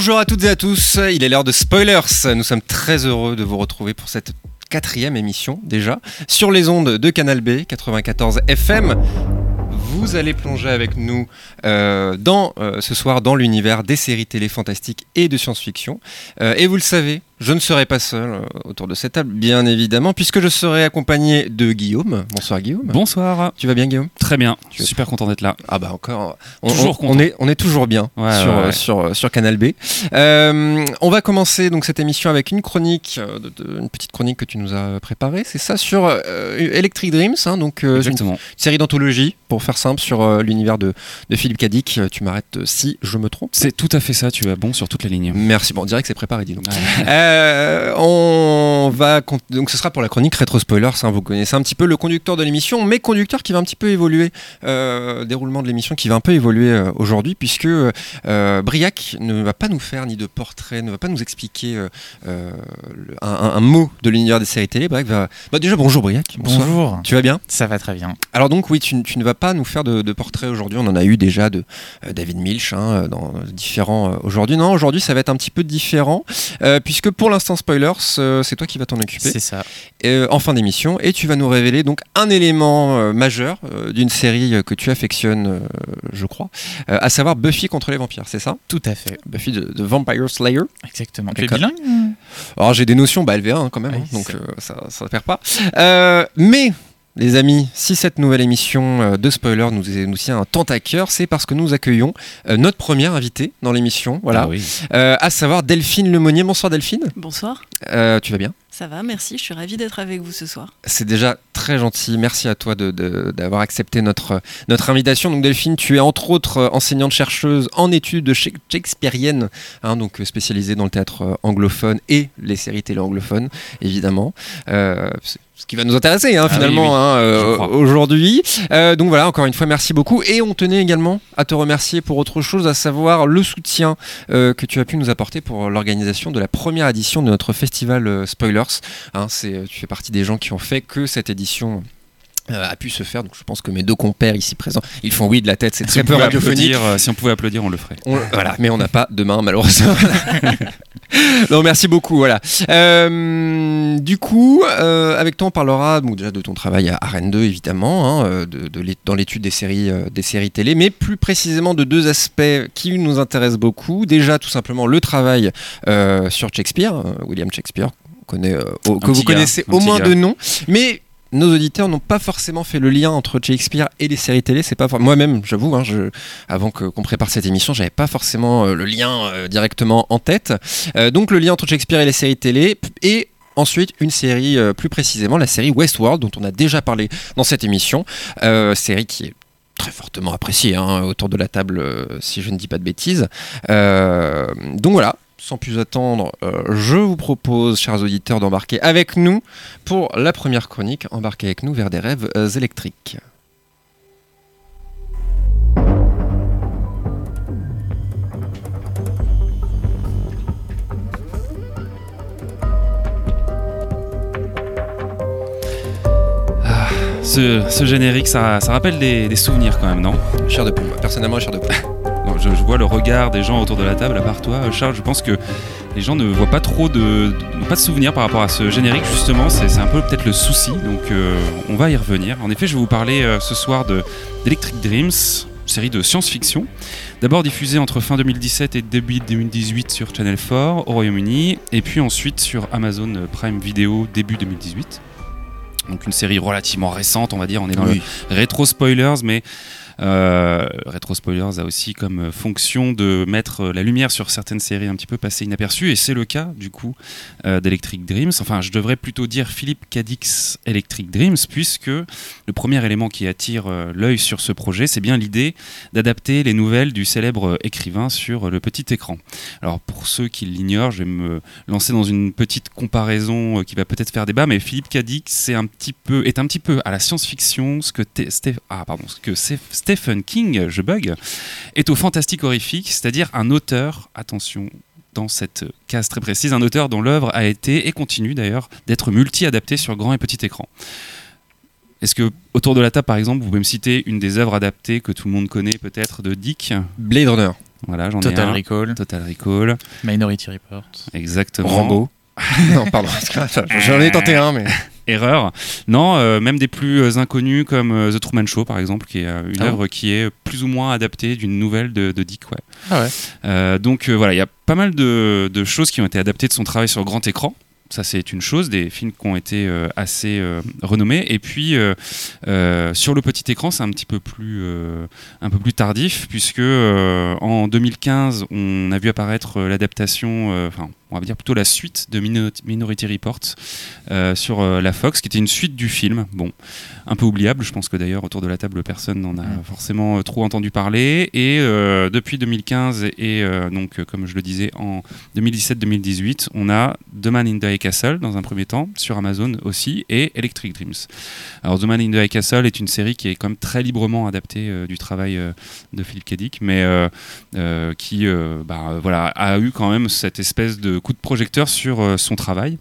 Bonjour à toutes et à tous, il est l'heure de Spoilers. Nous sommes très heureux de vous retrouver pour cette quatrième émission déjà sur les ondes de Canal B 94 FM. Vous allez plonger avec nous euh, dans, euh, ce soir dans l'univers des séries télé fantastiques et de science-fiction. Euh, et vous le savez, je ne serai pas seul euh, autour de cette table, bien évidemment, puisque je serai accompagné de Guillaume. Bonsoir Guillaume. Bonsoir. Tu vas bien Guillaume? Très bien. Je suis super content d'être là. Ah bah encore. On, Toujours on- content. on est, on est toujours bien Ouais, sur, ouais, ouais. sur, euh, sur Canal B. Euh, on va commencer donc cette émission avec une chronique, de- de- une petite chronique que tu nous as préparée. C'est ça sur euh, Electric Dreams, hein, donc euh, une série d'anthologie, pour faire simple, sur l'univers de, de Philippe Cadic. Tu m'arrêtes si je me trompe. C'est tout à fait ça. Tu as bon sur toute la ligne. Merci. Bon, on dirait que c'est préparé, dis donc. Euh, on va donc ce sera pour la chronique rétro spoilers. hein, vous connaissez un petit peu le conducteur de l'émission, mais conducteur qui va un petit peu évoluer, euh, déroulement de l'émission qui va un peu évoluer euh, aujourd'hui, puisque Briac ne va pas nous faire ni de portrait, ne va pas nous expliquer un, un- un mot de l'univers des séries télé. Briac va. Bah, déjà bonjour Briac. Bonsoir. Bonjour. Tu vas bien? Ça va très bien. alors donc oui, tu, tu ne vas pas nous faire de, de portrait aujourd'hui. On en a eu déjà de David Milch hein, dans différents aujourd'hui. Non, aujourd'hui ça va être un petit peu différent puisque pour l'instant spoilers, euh, c'est toi qui vas t'en occuper C'est ça. euh, en fin d'émission et tu vas nous révéler donc un élément euh, majeur euh, d'une série que tu affectionnes, je crois, à savoir Buffy contre les vampires. C'est ça? Tout à fait. Buffy de, de Vampire Slayer. Exactement. Tu es bilingue? Alors j'ai des notions bah, LV1 hein, quand même, Oui, hein, donc ça ne perd pas. Mais les amis, si cette nouvelle émission euh, de spoiler nous, nous tient tant à cœur, c'est parce que nous accueillons euh, notre première invitée dans l'émission, voilà, Ah oui. Euh, à savoir Delphine Lemonnier. Bonsoir Delphine, Bonsoir, Euh, tu vas bien? Ça va, merci, je suis ravie d'être avec vous ce soir. C'est déjà très gentil, merci à toi de- de- d'avoir accepté notre, notre invitation. Donc Delphine, tu es entre autres enseignante-chercheuse en études shak- shakespeariennes, hein, donc spécialisée dans le théâtre anglophone et les séries télé anglophones, évidemment. Euh, c'est ce qui va nous intéresser hein, Ah finalement oui, oui, hein, euh, aujourd'hui. Euh, donc voilà, encore une fois, merci beaucoup. Et on tenait également à te remercier pour autre chose, à savoir le soutien euh, que tu as pu nous apporter pour l'organisation de la première édition de notre festival Spoilers. Hein, tu fais partie des gens qui ont fait que cette édition a pu se faire. Donc je pense que mes deux compères ici présents, ils font oui de la tête, c'est Si très peu radiophonique. euh, si on pouvait applaudir, on le ferait. On- voilà, mais on n'a pas de main malheureusement. non, merci beaucoup. Voilà. Euh, du coup, euh, avec toi, on parlera donc, déjà de ton travail à Rennes 2, évidemment, hein, euh, de, dans l'étude des séries, euh, des séries télé, mais plus précisément de deux aspects qui nous intéressent beaucoup. Déjà, tout simplement, le travail euh, sur Shakespeare, euh, William Shakespeare, connaît, euh, que vous gars, connaissez au moins de nom, mais nos auditeurs n'ont pas forcément fait le lien entre Shakespeare et les séries télé. C'est pas moi-même, j'avoue, hein, avant qu'on prépare cette émission, j'avais pas forcément euh, le lien euh, directement en tête. Euh, donc le lien entre Shakespeare et les séries télé et Ensuite, une série, plus précisément la série Westworld, dont on a déjà parlé dans cette émission. Série qui est très fortement appréciée hein, autour de la table, si je ne dis pas de bêtises. Donc voilà, sans plus attendre, euh, je vous propose, chers auditeurs, d'embarquer avec nous pour la première chronique, embarquer avec nous vers des rêves euh, électriques. Ce, ce générique, ça, ça rappelle des, des souvenirs quand même, non? Cher de poule, personnellement, cher de poule. Je, je vois le regard des gens autour de la table, à part toi, Charles. Je pense que les gens ne voient pas trop de, pas de souvenirs par rapport à ce générique. Justement, c'est c'est un peu peut-être le souci. Donc, euh, on va y revenir. En effet, je vais vous parler euh, ce soir de d'Electric Dreams, série de science-fiction. D'abord diffusée entre fin 2017 et début 2018 sur Channel 4 au Royaume-Uni, et puis ensuite sur Amazon Prime Video début 2018. Donc une série relativement récente, on va dire. On est dans Oui. le rétro spoilers, mais euh, spoilers a aussi comme fonction de mettre la lumière sur certaines séries un petit peu passées inaperçues, et c'est le cas du coup euh, d'Electric Dreams. Enfin, je devrais plutôt dire Philippe Cadix Electric Dreams, puisque le premier élément qui attire euh, l'œil sur ce projet, c'est bien l'idée d'adapter les nouvelles du célèbre écrivain sur le petit écran. Alors pour ceux qui l'ignorent, je vais me lancer dans une petite comparaison euh, qui va peut-être faire débat, mais Philippe Cadix est un petit peu à la science-fiction ce que, ah, pardon, ce que Stephen King, je bug, est au fantastique horrifique, c'est-à-dire un auteur, attention, dans cette case très précise, un auteur dont l'œuvre a été et continue d'ailleurs d'être multi-adaptée sur grand et petit écran. Est-ce que autour de la table, par exemple, vous pouvez me citer une des œuvres adaptées que tout le monde connaît peut-être de Dick? Blade Runner. Voilà, j'en ai Total un. Recall, Total Recall, Minority Report. exactement. Rambo. non, pardon. J'en ai tenté un, mais. Erreur. Non, euh, même des plus euh, inconnus comme euh, The Truman Show, par exemple, qui est une Ah œuvre qui est plus ou moins adaptée d'une nouvelle de, de Dick. Ouais. Ah ouais. Donc voilà, il y a pas mal de, de choses qui ont été adaptées de son travail sur grand écran. Ça, c'est une chose, des films qui ont été euh, assez euh, renommés. Et puis, euh, sur le petit écran, c'est un petit peu plus, un peu plus tardif, puisque en 2015, on a vu apparaître l'adaptation, enfin, on va dire plutôt la suite de Mino- Minority Report euh, sur euh, la Fox, qui était une suite du film. Bon, un peu oubliable. Je pense que d'ailleurs, autour de la table, personne n'en a Mm. forcément euh, trop entendu parler. Et depuis 2015, et donc, comme je le disais, en 2017-2018, on a The Man in the High Castle dans un premier temps, sur Amazon aussi, et Electric Dreams. Alors, The Man in the High Castle est une série qui est quand même très librement adaptée du travail de Philip K. Dick, mais qui bah, voilà, a eu quand même cette espèce de coup de projecteur sur euh, son travail.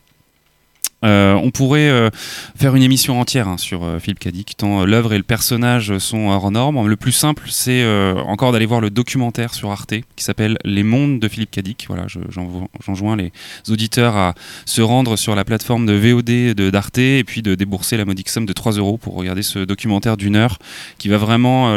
Euh, on pourrait euh, faire une émission entière hein, sur euh, Philip K. Dick, tant l'œuvre et le personnage sont hors normes. Le plus simple, c'est encore d'aller voir le documentaire sur Arte qui s'appelle Les mondes de Philip K. Dick. Voilà, je- j'en- j'enjoins les auditeurs à se rendre sur la plateforme de VOD d'Arte et puis de débourser la modique somme de 3 euros pour regarder ce documentaire d'une heure qui va vraiment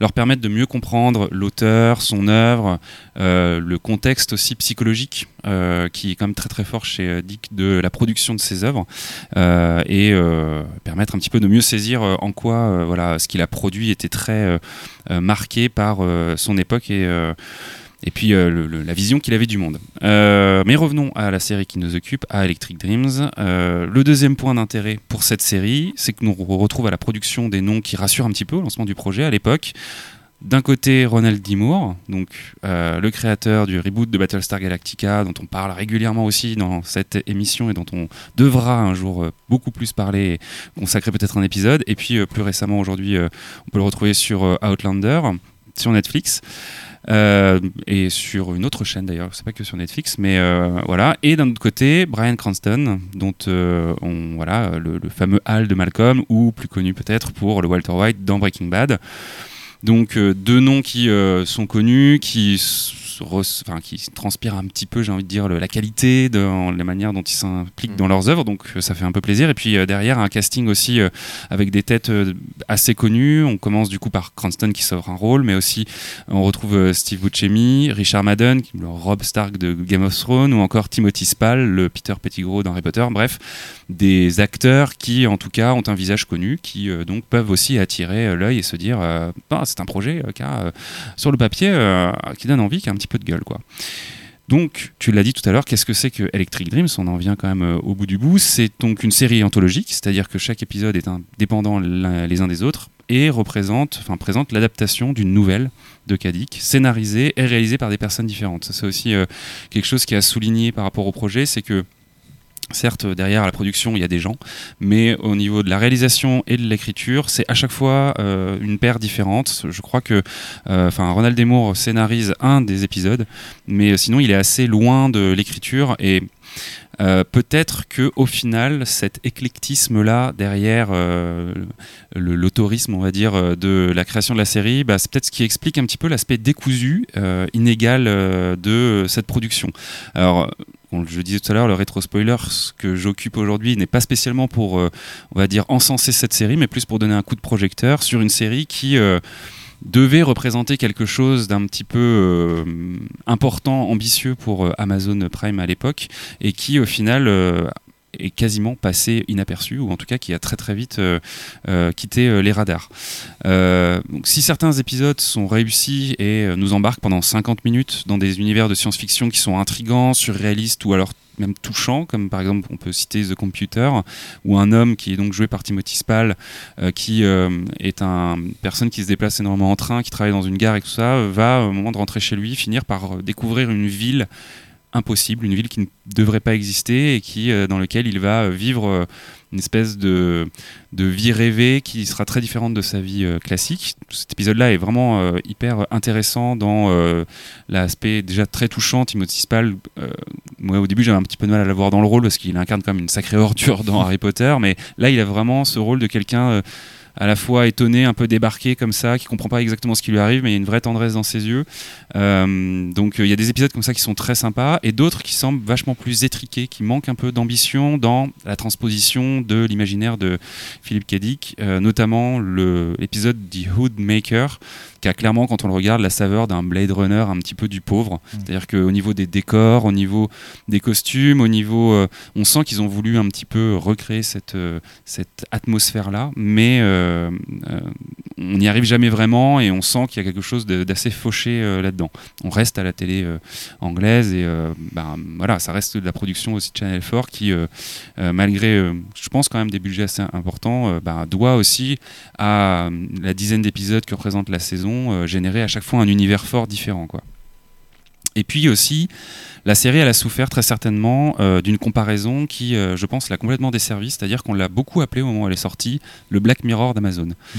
leur permettre de mieux comprendre l'auteur, son œuvre, le contexte aussi psychologique euh, qui est quand même très très fort chez euh, Dick de la production de ses œuvres euh, et permettre un petit peu de mieux saisir en quoi voilà ce qu'il a produit était très marqué par son époque et et puis la vision qu'il avait du monde. Mais revenons à la série qui nous occupe, à Electric Dreams. Le deuxième point d'intérêt pour cette série, c'est que nous re- retrouve à la production des noms qui rassurent un petit peu au lancement du projet à l'époque. D'un côté, Ronald D. Moore, donc euh, le créateur du reboot de Battlestar Galactica, dont on parle régulièrement aussi dans cette émission et dont on devra un jour euh, beaucoup plus parler consacrer peut-être un épisode. Et puis euh, plus récemment, aujourd'hui, on peut le retrouver sur Outlander, sur Netflix. Et sur une autre chaîne d'ailleurs, c'est pas que sur Netflix, mais voilà. Et d'un autre côté, Brian Cranston, dont on voilà le, le fameux Hal de Malcolm, ou plus connu peut-être pour le Walter White dans Breaking Bad. Donc euh, deux noms qui euh, sont connus, qui, enfin, qui transpirent un petit peu, j'ai envie de dire, le- la qualité dans la manière dont ils s'impliquent Mm. dans leurs œuvres. Donc euh, ça fait un peu plaisir. Et puis euh, derrière un casting aussi euh, avec des têtes euh, assez connues. On commence du coup par Cranston qui s'offre un rôle, mais aussi on retrouve Steve Buscemi, Richard Madden, le Rob Stark de Game of Thrones, ou encore Timothy Spall, le Peter Pettigrew dans Harry Potter. Bref, des acteurs qui en tout cas ont un visage connu, qui donc peuvent aussi attirer l'œil et se dire Ah, c'est un projet qui a, sur le papier qui donne envie, qui a un petit peu de gueule quoi. Donc, tu l'as dit tout à l'heure, qu'est-ce que c'est que Electric Dreams? On en vient quand même euh, au bout du bout. C'est donc une série anthologique, c'est-à-dire que chaque épisode est indépendant les uns des autres et représente, enfin présente l'adaptation d'une nouvelle de Kadik, scénarisée et réalisée par des personnes différentes. C'est aussi euh, quelque chose qui a souligné par rapport au projet, c'est que Certes, derrière la production, il y a des gens, mais au niveau de la réalisation et de l'écriture, c'est à chaque fois euh, une paire différente. Je crois que, euh, enfin, Ronald Desmour scénarise un des épisodes, mais sinon, il est assez loin de l'écriture et euh, peut-être que au final, cet éclectisme-là derrière euh, le- l'autorisme, on va dire, euh, de la création de la série, bah, c'est peut-être ce qui explique un petit peu l'aspect décousu, euh, inégal euh, de cette production. Alors, je disais tout à l'heure, le rétro spoiler, que j'occupe aujourd'hui n'est pas spécialement pour, euh, on va dire, encenser cette série, mais plus pour donner un coup de projecteur sur une série qui euh, devait représenter quelque chose d'un petit peu euh, important, ambitieux pour Amazon Prime à l'époque, et qui au final est quasiment passé inaperçu, ou en tout cas qui a très très vite euh, euh, quitté euh, les radars. Donc, si certains épisodes sont réussis et nous embarquent pendant 50 minutes dans des univers de science-fiction qui sont intrigants, surréalistes ou alors même touchants, comme par exemple on peut citer The Computer, où un homme qui est donc joué par Timothy Spall, qui est une personne qui se déplace énormément en train, qui travaille dans une gare et tout ça, va au moment de rentrer chez lui finir par découvrir une ville impossible, une ville qui ne devrait pas exister et qui, euh, dans laquelle il va euh, vivre euh, une espèce de, de vie rêvée qui sera très différente de sa vie euh, classique. Cet épisode-là est vraiment hyper intéressant dans l'aspect déjà très touchant. Timothy Spall, moi au début j'avais un petit peu de mal à l'avoir dans le rôle parce qu'il incarne comme une sacrée ordure dans Harry Potter, mais là il a vraiment ce rôle de quelqu'un... euh, à la fois étonné, un peu débarqué comme ça, qui comprend pas exactement ce qui lui arrive, mais il y a une vraie tendresse dans ses yeux. Euh, donc il y a des épisodes comme ça qui sont très sympas et d'autres qui semblent vachement plus étriqués, qui manquent un peu d'ambition dans la transposition de l'imaginaire de Philippe Kedic, notamment l'épisode The Hood Maker qui a clairement, quand on le regarde, la saveur d'un Blade Runner un petit peu du pauvre. Mm. C'est-à-dire qu'au niveau des décors, au niveau des costumes, au niveau. Euh, on sent qu'ils ont voulu un petit peu recréer cette, euh, cette atmosphère-là, mais euh, on n'y arrive jamais vraiment et on sent qu'il y a quelque chose d'assez fauché là-dedans. On reste à la télé anglaise et ben, voilà, ça reste de la production aussi de Channel 4 qui, malgré, je pense, quand même des budgets assez importants, ben, doit aussi à la dizaine d'épisodes que représente la saison euh, générer à chaque fois un univers fort différent. Et puis aussi, la série, a souffert très certainement euh, d'une comparaison qui, euh, je pense, l'a complètement desservie, c'est-à-dire qu'on l'a beaucoup appelé au moment où elle est sortie le Black Mirror d'Amazon. Hmm.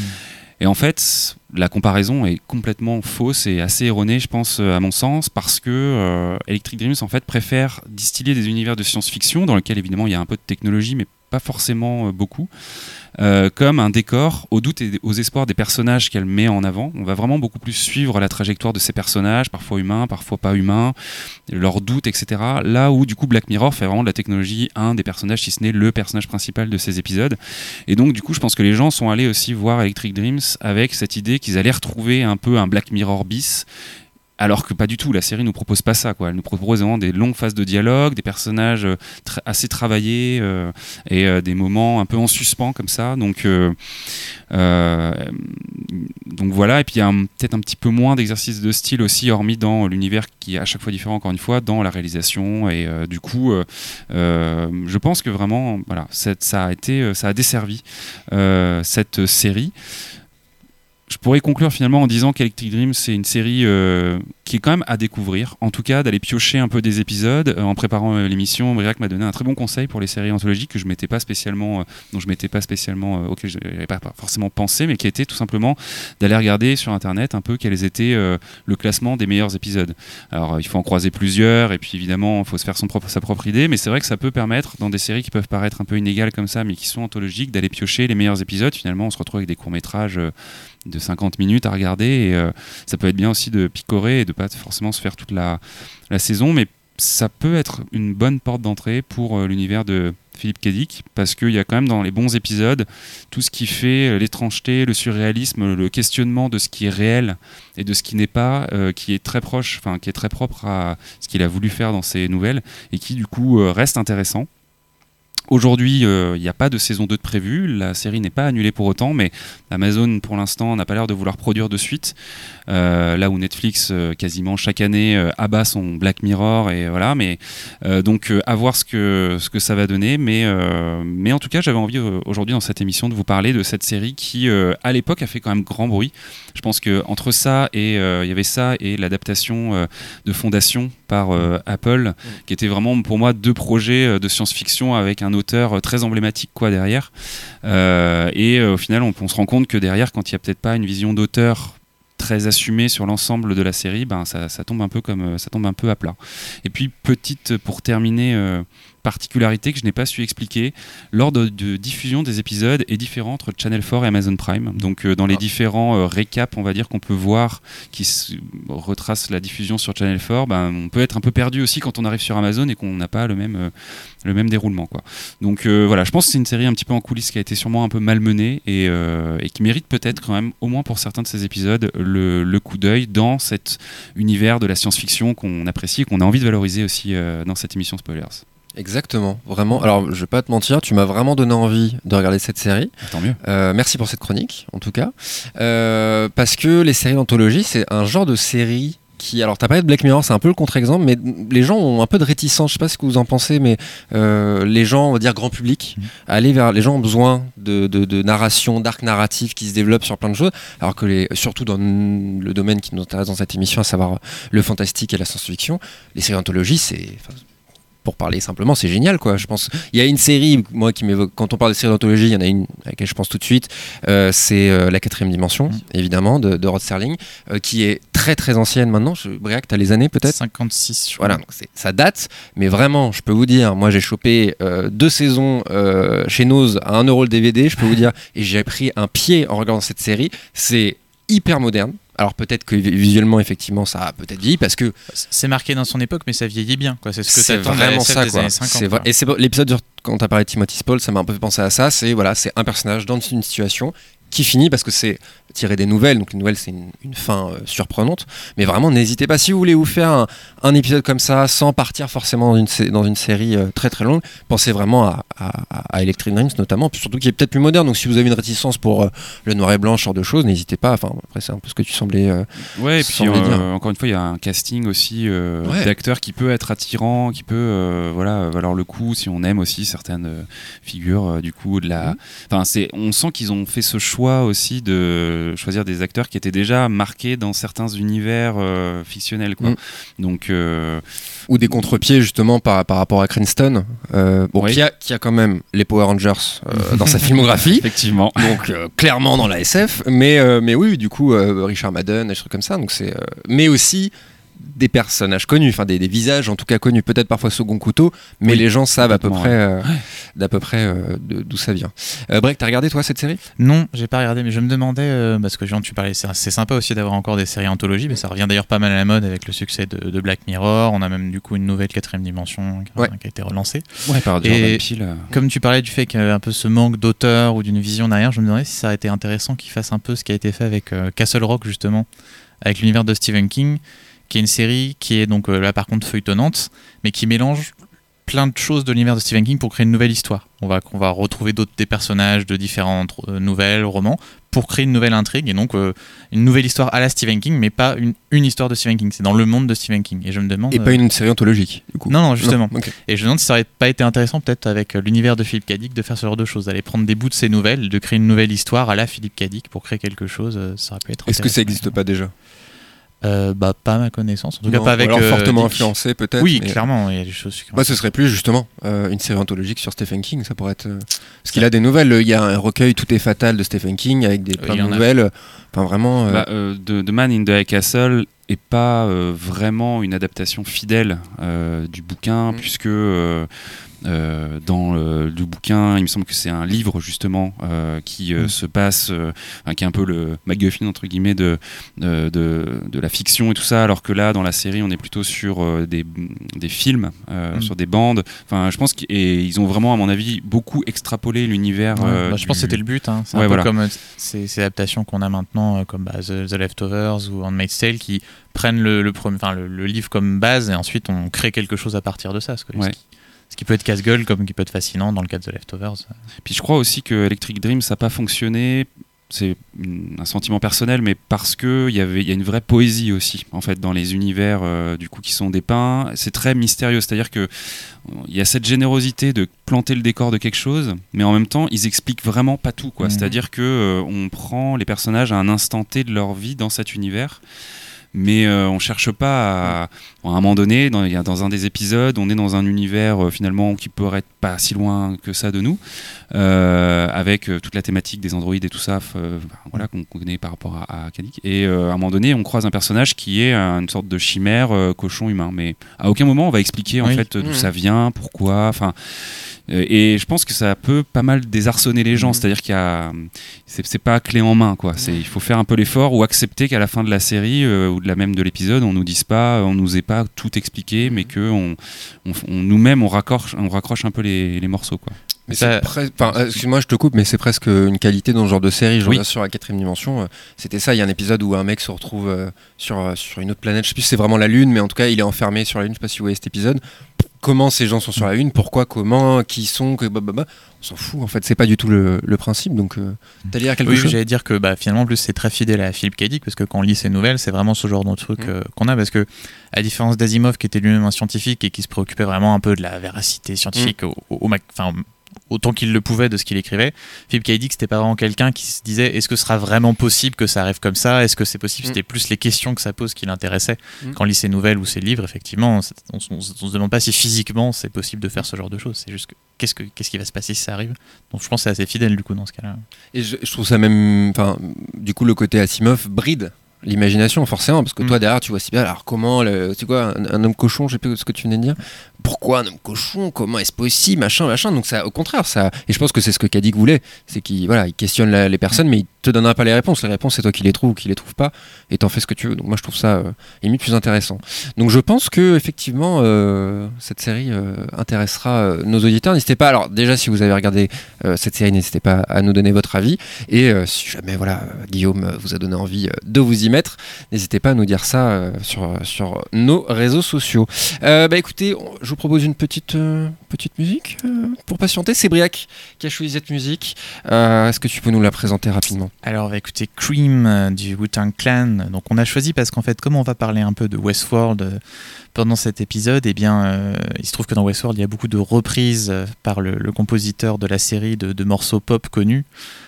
Et en fait, la comparaison est complètement fausse et assez erronée, je pense, à mon sens, parce que Electric Dreams, en fait, préfère distiller des univers de science-fiction, dans lesquels, évidemment, il y a un peu de technologie, mais pas forcément euh, beaucoup, euh, comme un décor au doute et aux espoirs des personnages qu'elle met en avant. On va vraiment beaucoup plus suivre la trajectoire de ces personnages, parfois humains, parfois pas humains, leurs doutes, etc. Là où du coup Black Mirror fait vraiment de la technologie un des personnages, si ce n'est le personnage principal de ces épisodes. Et donc du coup, je pense que les gens sont allés aussi voir Electric Dreams avec cette idée qu'ils allaient retrouver un peu un Black Mirror bis alors que pas du tout, la série nous propose pas ça. Quoi. Elle nous propose vraiment des longues phases de dialogue, des personnages euh, assez travaillés euh, et euh, des moments un peu en suspens comme ça. Donc, voilà, et puis il y a peut-être un petit peu moins d'exercice de style aussi, hormis dans l'univers qui est à chaque fois différent, encore une fois, dans la réalisation. Et du coup, je pense que vraiment, voilà, ça a été, ça a desservi cette série je pourrais conclure finalement en disant qu'Electric Dream c'est une série euh, qui est quand même à découvrir. En tout cas, d'aller piocher un peu des épisodes. Euh, en préparant euh, l'émission, Briac m'a donné un très bon conseil pour les séries anthologiques que je m'étais pas spécialement, dont je m'étais pas spécialement, auquel n'avais pas forcément pensé, mais qui était tout simplement d'aller regarder sur internet un peu quels étaient le classement des meilleurs épisodes. Alors, il faut en croiser plusieurs, et puis évidemment, il faut se faire son propre, sa propre idée, mais c'est vrai que ça peut permettre dans des séries qui peuvent paraître un peu inégales comme ça, mais qui sont anthologiques, d'aller piocher les meilleurs épisodes. Finalement, on se retrouve avec des courts métrages de 50 minutes à regarder. Et euh, ça peut être bien aussi de picorer et de pas forcément se faire toute la, la saison, mais ça peut être une bonne porte d'entrée pour euh, l'univers de Philippe Kedic, parce qu'il y a quand même dans les bons épisodes tout ce qui fait euh, l'étrangeté, le surréalisme, le questionnement de ce qui est réel et de ce qui n'est pas, qui est très proche, enfin qui est très propre à ce qu'il a voulu faire dans ses nouvelles et qui du coup reste intéressant. Aujourd'hui, il n'y a pas de saison 2 de prévu, la série n'est pas annulée pour autant, mais Amazon, pour l'instant, n'a pas l'air de vouloir produire de suite. Euh, là où Netflix, euh, quasiment chaque année, euh, abat son Black Mirror. Et voilà, mais donc à voir ce que, ce que ça va donner. Mais, mais en tout cas, j'avais envie aujourd'hui dans cette émission de vous parler de cette série qui, à l'époque, a fait quand même grand bruit. Je pense que entre ça et il y avait ça et l'adaptation de Fondation par Apple, mm. qui était vraiment pour moi deux projets de science-fiction avec un auteur très emblématique quoi derrière. et au final, on, se rend compte que derrière, quand il n'y a peut-être pas une vision d'auteur très assumée sur l'ensemble de la série, ben ça, tombe un peu comme ça tombe un peu à plat. Et puis petite pour terminer euh, particularité que je n'ai pas su expliquer, l'ordre de diffusion des épisodes est différent entre Channel 4 et Amazon Prime. Donc euh, dans les ah. différents euh, récaps, on va dire qu'on peut voir qui retrace la diffusion sur Channel 4, ben, on peut être un peu perdu aussi quand on arrive sur Amazon et qu'on n'a pas le même, euh, le même déroulement. Quoi. Donc voilà, je pense que c'est une série un petit peu en coulisses qui a été sûrement un peu malmenée et, et qui mérite peut-être quand même, au moins pour certains de ces épisodes, le, le coup d'œil dans cet univers de la science-fiction qu'on apprécie et qu'on a envie de valoriser aussi dans cette émission Spoilers. Exactement, vraiment. Alors, je vais pas te mentir, tu m'as vraiment donné envie de regarder cette série. Tant mieux. Euh, merci pour cette chronique, en tout cas. Euh, parce que les séries d'anthologie, c'est un genre de série qui. Alors, t'as parlé de Black Mirror, c'est un peu le contre-exemple, mais les gens ont un peu de réticence. Je sais pas ce que vous en pensez, mais euh, les gens, on va dire grand public, mmh. aller vers. Les gens ont besoin de, de, narration, d'arc narratif qui se développe sur plein de choses, alors que les, surtout dans le domaine qui nous intéresse dans cette émission, à savoir le fantastique et la science-fiction, les séries d'anthologie, c'est pour parler simplement, c'est génial, quoi. Je pense. Il y a une série, moi, qui m'évoque. Quand on parle de séries d'anthologie, il y en a une à laquelle je pense tout de suite. euh, c'est euh, La quatrième dimension, Mm. évidemment, de, de Rod Serling, euh, qui est très très ancienne maintenant. Je... Briac, t'as les années peut-être? 56, je crois. Voilà, donc ça date, mais vraiment, je peux vous dire, moi j'ai chopé deux saisons chez Nose à 1€ le DVD, je peux vous dire, et j'ai pris un pied en regardant cette série. C'est hyper moderne. Alors peut-être que vi- visuellement, effectivement, ça a peut-être vieilli parce que C'est marqué dans son époque, mais ça vieillit bien. quoi. C'est ce que vraiment ça quoi. années 50, C'est vrai- quoi. Et c'est l'épisode quand t'as parlé de Timothy Spall, ça m'a un peu fait penser à ça. C'est voilà, c'est un personnage dans une situation qui finit parce que c'est tiré des nouvelles. Donc les nouvelles c'est une, une fin euh, surprenante. Mais vraiment n'hésitez pas si vous voulez vous faire un, un épisode comme ça sans partir forcément dans une, dans une série euh, très très longue. Pensez vraiment à, à, à Electric Dreams notamment, surtout qui est peut-être plus moderne. Donc si vous avez une réticence pour euh, le noir et blanc, ce genre de choses, n'hésitez pas. Enfin après c'est un peu ce que tu semblais. Ouais, et puis encore une fois, il y a un casting aussi Ouais. d'acteurs qui peut être attirant, qui peut voilà valoir le coup si on aime aussi certaines figures du coup de la. Mhm. Enfin, c'est on sent qu'ils ont fait ce choix aussi de choisir des acteurs qui étaient déjà marqués dans certains univers euh, fictionnels quoi. Mhm. Donc euh, ou des contre-pieds justement par, par rapport à Cranston, euh, bon, Oui. qui, a, qui a quand même les Power Rangers euh, dans sa filmographie. effectivement. donc euh, clairement dans la SF, mais, euh, mais oui, du coup, euh, Richard Madden, des trucs comme ça. Donc c'est, euh, mais aussi des personnages connus, enfin des, des visages en tout cas connus, peut-être parfois second couteau, mais Oui, les gens savent à peu près, euh, d'à peu près euh, d'où ça vient. Euh, Break, t'as regardé toi cette série? Non, j'ai pas regardé, mais je me demandais, euh, parce que Jean, tu parlais, c'est c'est sympa aussi d'avoir encore des séries anthologies, mais ça revient d'ailleurs pas mal à la mode avec le succès de, de Black Mirror. On a même du coup une nouvelle quatrième dimension qui, a- Ouais. qui a été relancée. Ouais, par Et- Peele. euh. Comme tu parlais du fait qu'il y avait un peu ce manque d'auteur ou d'une vision derrière, je me demandais si ça aurait été intéressant qu'ils fassent un peu ce qui a été fait avec Castle Rock justement, avec l'univers de Stephen King, qui est une série qui est donc euh, là par contre feuilletonnante, mais qui mélange plein de choses de l'univers de Stephen King pour créer une nouvelle histoire. On va, on va retrouver d'autres des personnages de différentes euh, nouvelles, romans, pour créer une nouvelle intrigue et donc euh, une nouvelle histoire à la Stephen King, mais pas une, une histoire de Stephen King. C'est dans le monde de Stephen King. Et je me demande. Et pas une série anthologique, du coup. Non, non, justement. Et je me demande si ça aurait pas été intéressant, peut-être avec l'univers de Philippe Cadic, de faire ce genre de choses, d'aller prendre des bouts de ces nouvelles, de créer une nouvelle histoire à la Philippe Cadic pour créer quelque chose. Ça aurait pu être. Est-ce que ça n'existe pas déjà? Euh, Bah, pas à ma connaissance. En tout cas, pas avec. alors euh, fortement influencé peut-être. Oui, mais- clairement, il y a des choses. Moi, ce serait plus justement euh, une série anthologique sur Stephen King. Ça pourrait être. Parce qu'il a des nouvelles. Il y a un recueil Tout est fatal de Stephen King avec des plein de en a. nouvelles. Enfin, vraiment. euh, Bah, euh, de, The Man in the High Castle est pas euh, vraiment une adaptation fidèle euh, du bouquin, Mm. puisque euh, dans euh, le bouquin, il me semble que c'est un livre justement euh, qui euh, Mm. se passe, qui est un peu le MacGuffin entre guillemets de, de, la fiction et tout ça, alors que là, dans la série, on est plutôt sur des, des films, Mm. sur des bandes. Enfin, je pense qu'ils ont vraiment, à mon avis, beaucoup extrapolé l'univers. Ouais, bah, je pense que c'était le but. hein. C'est Ouais, un peu comme ces, ces adaptations qu'on a maintenant, comme bah, The, The Leftovers ou Handmaid's Tale, qui prennent le, le, le, le livre comme base et ensuite on crée quelque chose à partir de ça. Ce, que- Ouais. ce qui, ce qui peut être casse-gueule comme qui peut être fascinant dans le cas de The Leftovers. Puis je crois aussi que Electric Dream, ça n'a pas fonctionné. C'est un sentiment personnel, mais parce que il y avait, il y a une vraie poésie aussi, en fait, dans les univers euh, du coup qui sont dépeints. C'est très mystérieux, c'est-à-dire que il y a cette générosité de planter le décor de quelque chose, mais en même temps, ils expliquent vraiment pas tout, quoi. Mhm. C'est-à-dire que euh, on prend les personnages à un instant T de leur vie dans cet univers. Mais euh, on cherche pas à, à un moment donné, dans, il y a- dans un des épisodes, on est dans un univers euh, finalement qui pourrait être pas si loin que ça de nous, euh, avec euh, toute la thématique des androïdes et tout ça, euh, voilà qu'on connaît par rapport à, à Kadik. Et euh, à un moment donné, on croise un personnage qui est une sorte de chimère euh, cochon humain, mais à aucun moment on va expliquer en Oui. fait d'où Mhm. ça vient, pourquoi, enfin. euh, Et je pense que ça peut pas mal désarçonner les gens, Mhm. c'est-à-dire qu'il y a, c'est c'est pas clé en main, quoi. C'est, il faut faire un peu l'effort ou accepter qu'à la fin de la série euh, ou de la même de l'épisode, on nous dise pas, on nous ait tout expliqué, mais que on, nous-mêmes on raccroche, on raccroche un peu les morceaux, quoi. Mais Ça- euh, Excuse-moi, je te coupe, mais c'est presque une qualité dans ce genre de série. Je Oui. reviens sur la quatrième dimension. euh, C'était ça. Il y a un épisode où un mec se retrouve euh, sur, sur une autre planète. Je sais plus si c'est vraiment la Lune, mais en tout cas, il est enfermé sur la Lune. Je sais pas si vous voyez cet épisode. Comment ces gens sont sur la Lune Pourquoi Comment Qui sont que, bah, bah, bah. On s'en fout. En fait, c'est pas du tout le, le principe. Donc, euh, t'allais dire quelque Oui, chose j'allais dire que bah, finalement, en plus, c'est très fidèle à Philippe K. Dick parce que quand on lit ses nouvelles, c'est vraiment ce genre de truc Mm. euh, qu'on a. Parce que, à différence d'Asimov, qui était lui-même un scientifique et qui se préoccupait vraiment un peu de la véracité scientifique au, au- au mac- enfin, autant qu'il le pouvait de ce qu'il écrivait. Philippe K. Dick, c'était pas vraiment quelqu'un qui se disait est-ce que ce sera vraiment possible que ça arrive comme ça? Est-ce que c'est possible? Mm. C'était plus les questions que ça pose qui l'intéressaient. Mm. Quand on lit ses nouvelles ou ses livres, effectivement, on, on- on se demande pas si physiquement c'est possible de faire ce genre de choses. C'est juste que qu'est-ce, que qu'est-ce qui va se passer si ça arrive? Donc je pense que c'est assez fidèle du coup dans ce cas-là. Et je, je trouve ça même. Enfin, du coup, le côté Asimov bride l'imagination, forcément, parce que Mm. toi, derrière, tu vois si bien. Alors, comment. le- C'est quoi un, un homme cochon Je sais plus ce que tu venais de dire. Pourquoi un homme cochon Comment est-ce possible Machin, machin. Donc, ça, au contraire, ça. Et je pense que c'est ce que Kadik voulait. C'est qu'il voilà, il questionne les personnes, mais il te donnera pas les réponses. Les réponses, c'est toi qui les trouves ou qui les trouves pas. Et t'en fais ce que tu veux. Donc, moi, je trouve ça euh, plus intéressant. Donc, je pense que, effectivement, euh, cette série euh, intéressera euh, nos auditeurs. N'hésitez pas. Alors, déjà, si vous avez regardé cette série, n'hésitez pas à nous donner votre avis. Et si jamais voilà, Guillaume vous a donné envie de vous y mettre, n'hésitez pas à nous dire ça sur, nos réseaux sociaux. Bah écoutez, vous propose une petite, euh, petite musique euh, pour patienter. C'est Briac qui a choisi cette musique. Euh, Est-ce que tu peux nous la présenter rapidement? Alors, on va écouter Cream du Wu-Tang Clan. Donc, on a choisi parce qu'en fait, comme on va parler un peu de Westworld pendant cet épisode, eh bien, il se trouve que dans Westworld, il y a beaucoup de reprises par le, compositeur de la série de, morceaux pop connus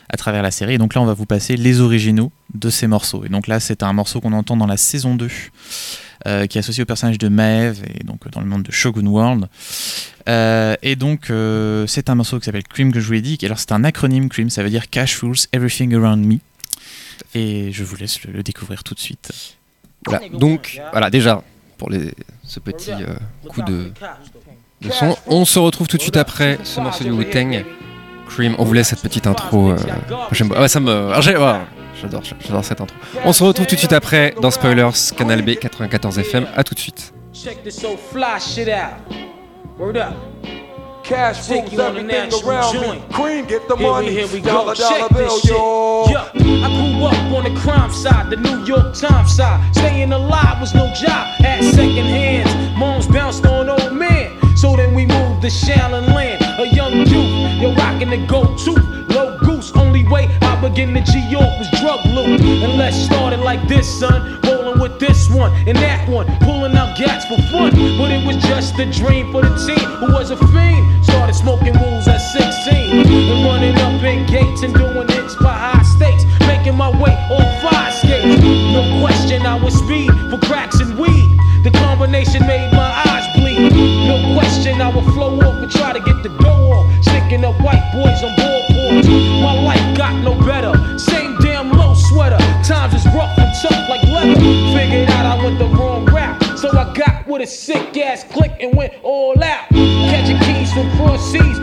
à travers la série. Donc là, on va vous passer les originaux de ces morceaux. Et donc là, c'est un morceau qu'on entend dans la saison 2. Euh, qui est associé au personnage de Maeve et donc euh, dans le monde de Shogun World. Euh, et donc c'est un morceau qui s'appelle Cream que je vous l'ai dit. Alors c'est un acronyme Cream, ça veut dire Cash Rules Everything Around Me. Et je vous laisse le, découvrir tout de suite. Voilà. Donc, voilà, déjà, pour ce petit coup de, son, on se retrouve tout de suite après ce morceau du Wu-Tang. Cream, on vous laisse cette petite intro. ah, ça me, ah, ah, j'adore, j'adore cette intro. On se retrouve tout de suite après dans Spoilers, Canal B 94 FM. À tout de suite. Check this so fly shit out. Word up. Cash Take rules everything around me. joint. Cream, get the Here we, money. here we go. dollar, dollar Check bill, this shit. yo. Yeah, I grew up on the crime side, the New York Times side. Staying alive was no job, had second hands. Moms bounced on old men. So then we moved to Shallon Land, a young youth. You're rocking the go-to, way I begin to G-York was drug loot. And let's start it like this, son. Rolling with this one and that one, pulling out gats for fun. But it was just a dream for the team who was a fiend. Started smoking rules at 16 and running up in gates and doing hits by high stakes. Making my way on fire skates. No question, I was speed for cracks and weed. The combination made my eyes bleed. No question, I would flow up and try to get the dough Figured out I went the wrong route. So I got with a sick ass click and went all out. Catching keys from cross seas,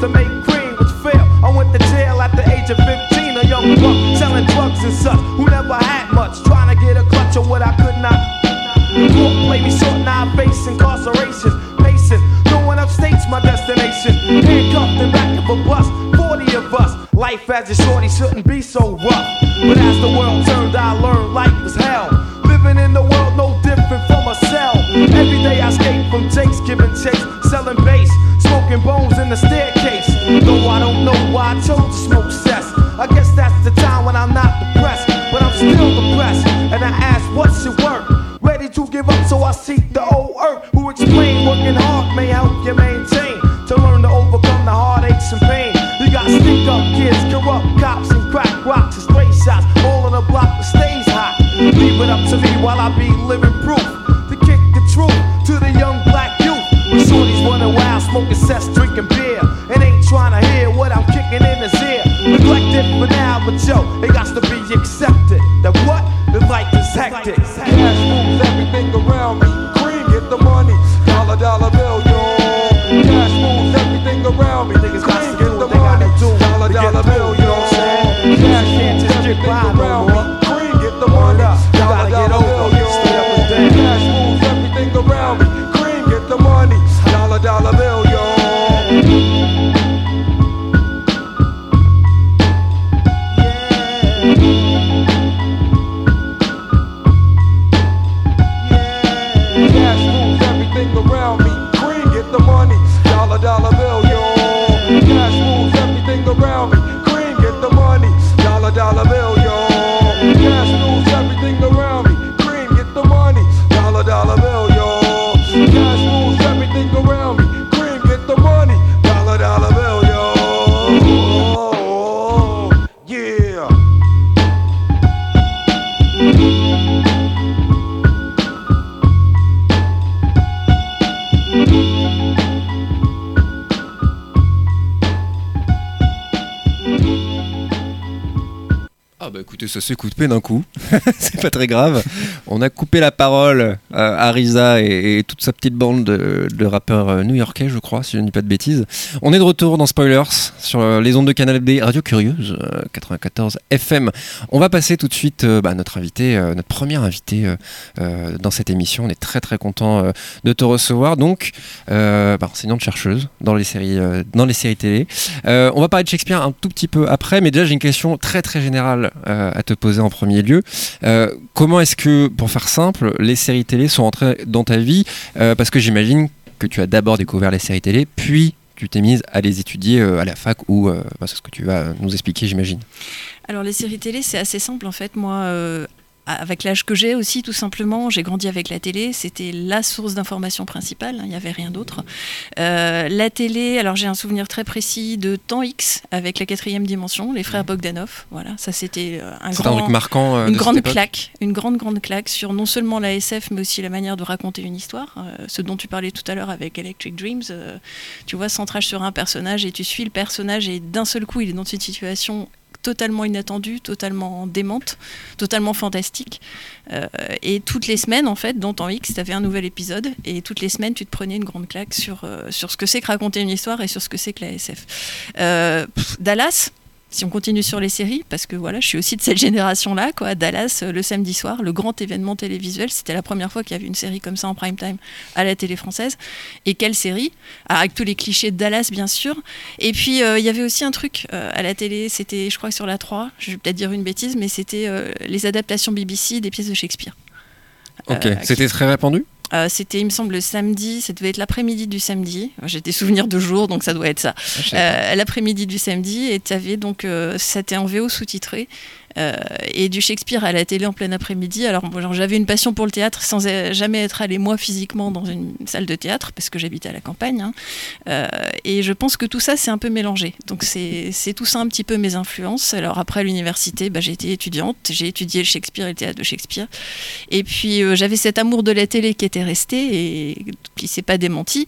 to make cream, which failed. I went to jail at the age of 15, a young buck selling drugs and such, who never had much, trying to get a clutch on what I could not. Court played me short, now I face incarceration. Pacing, going upstate's my destination. Handcuffed in back of a bus, 40 of us. Life as a shorty shouldn't be so rough. But as the world turned, I learned life was hell. Living in the world no different from a cell. Every day I escape from Jake's giving chase, selling bass, smoking bones in the staircase. To smoke cess. I guess that's the time when I'm not depressed, but I'm still depressed. And I ask, what's it worth? Ready to give up, so I seek the old earth who explain working hard may help you maintain to learn to overcome the heartaches and pain. You got stick up kids, corrupt cops, and crack rocks and stray shots, all on the block that stays hot. Leave it up to me while I be living but yo, it d'un coup. c'est pas très grave. On a coupé la parole à Risa et, toute sa petite bande de, rappeurs euh, new-yorkais, je crois, si je ne dis pas de bêtises. On est de retour dans Spoilers sur euh, les ondes de Canal B Radio Curieuse euh, 94 FM. On va passer tout de suite euh, bah, à notre invité, euh, notre premier invité euh, euh, dans cette émission. On est très très content euh, de te recevoir. Donc, euh, bah, enseignante chercheuse dans les séries, euh, dans les séries télé. Euh, on va parler de Shakespeare un tout petit peu après, mais déjà j'ai une question très très générale euh, à te poser en premier lieu. Euh, comment est-ce que, pour faire simple, les séries télé sont entrées dans ta vie Euh, Parce que j'imagine que tu as d'abord découvert les séries télé, puis tu t'es mise à les étudier euh, à la fac ou euh, c'est ce que tu vas nous expliquer, j'imagine. Alors les séries télé, c'est assez simple en fait. Moi, avec l'âge que j'ai aussi, tout simplement, j'ai grandi avec la télé. C'était la source d'information principale. hein, Il n'y avait rien d'autre. Euh, la télé, alors j'ai un souvenir très précis de Temps X avec la quatrième dimension, les frères Bogdanov. Voilà, ça c'était euh, un C'est un grand, truc marquant. euh, une grande claque, une grande grande claque sur non seulement la SF mais aussi la manière de raconter une histoire. Euh, ce dont tu parlais tout à l'heure avec Electric Dreams, tu vois, centrage sur un personnage et tu suis le personnage et d'un seul coup il est dans une situation totalement inattendue, totalement démente, totalement fantastique. Euh, et toutes les semaines, en fait, dans Temps X, tu avais un nouvel épisode et toutes les semaines, tu te prenais une grande claque sur, euh, sur ce que c'est que raconter une histoire et sur ce que c'est que la SF. Euh, Dallas, si on continue sur les séries, parce que voilà, je suis aussi de cette génération-là, quoi. Dallas, euh, le samedi soir, le grand événement télévisuel, c'était la première fois qu'il y avait une série comme ça en prime time à la télé française. Et quelle série? Ah, Avec tous les clichés de Dallas, bien sûr. Et puis, euh, il y avait aussi un truc euh, à la télé, c'était, je crois, sur la 3, je vais peut-être dire une bêtise, mais c'était les adaptations BBC des pièces de Shakespeare. Ok, Euh, c'était très répandu Euh, c'était, il me semble, le samedi, ça devait être l'après-midi du samedi. J'ai des souvenirs de jour, donc ça doit être ça. Euh, l'après-midi du samedi, et tu avais donc, euh, c'était en VO sous-titré, euh, et du Shakespeare à la télé en plein après-midi. Alors, j'avais une passion pour le théâtre sans euh, jamais être allé moi physiquement dans une salle de théâtre, parce que j'habitais à la campagne. hein. Euh, et je pense que tout ça, c'est un peu mélangé. Donc, c'est c'est tout ça un petit peu mes influences. Alors, après l'université, bah, j'ai été étudiante, j'ai étudié le Shakespeare et le théâtre de Shakespeare. Et puis, euh, j'avais cet amour de la télé qui était resté et qui s'est pas démenti.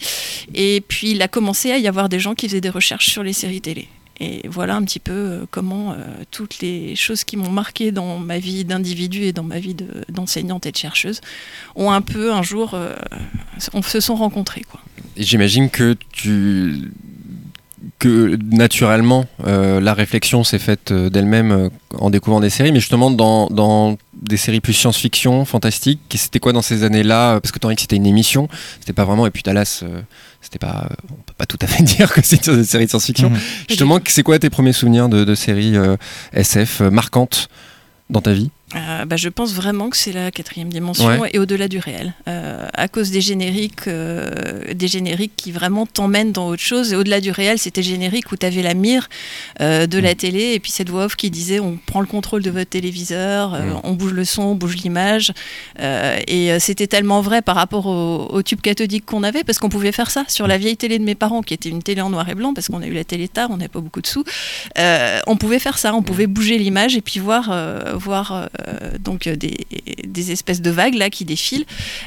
Et puis, il a commencé à y avoir des gens qui faisaient des recherches sur les séries télé. Et voilà un petit peu euh, comment euh, toutes les choses qui m'ont marqué dans ma vie d'individu et dans ma vie de- d'enseignante et de chercheuse ont un peu un jour euh, on se sont rencontrés J'imagine que tu que naturellement la réflexion s'est faite d'elle-même en découvrant des séries, mais justement dans, dans des séries plus science-fiction, fantastiques. C'était quoi dans ces années-là? Parce que tant que c'était une émission, c'était pas vraiment. Et puis Dallas, c'était pas. euh, on peut pas tout à fait dire que c'était une série de science-fiction. Mhm. Justement, c'est quoi tes premiers souvenirs de, de séries euh, SF euh, marquantes dans ta vie? Euh, bah, je pense vraiment que c'est la quatrième dimension Ouais. et au-delà du réel. Euh, à cause des génériques, euh, des génériques qui vraiment t'emmènent dans autre chose. Et au-delà du réel, c'était générique où tu avais la mire de la télé et puis cette voix off qui disait on prend le contrôle de votre téléviseur, Mm. on bouge le son, on bouge l'image. Et c'était tellement vrai par rapport au, au tube cathodique qu'on avait parce qu'on pouvait faire ça sur la vieille télé de mes parents qui était une télé en noir et blanc parce qu'on a eu la télé tard, on n'avait pas beaucoup de sous. On pouvait faire ça, on pouvait bouger l'image et puis voir, voir donc euh, des, espèces de vagues là qui défilent.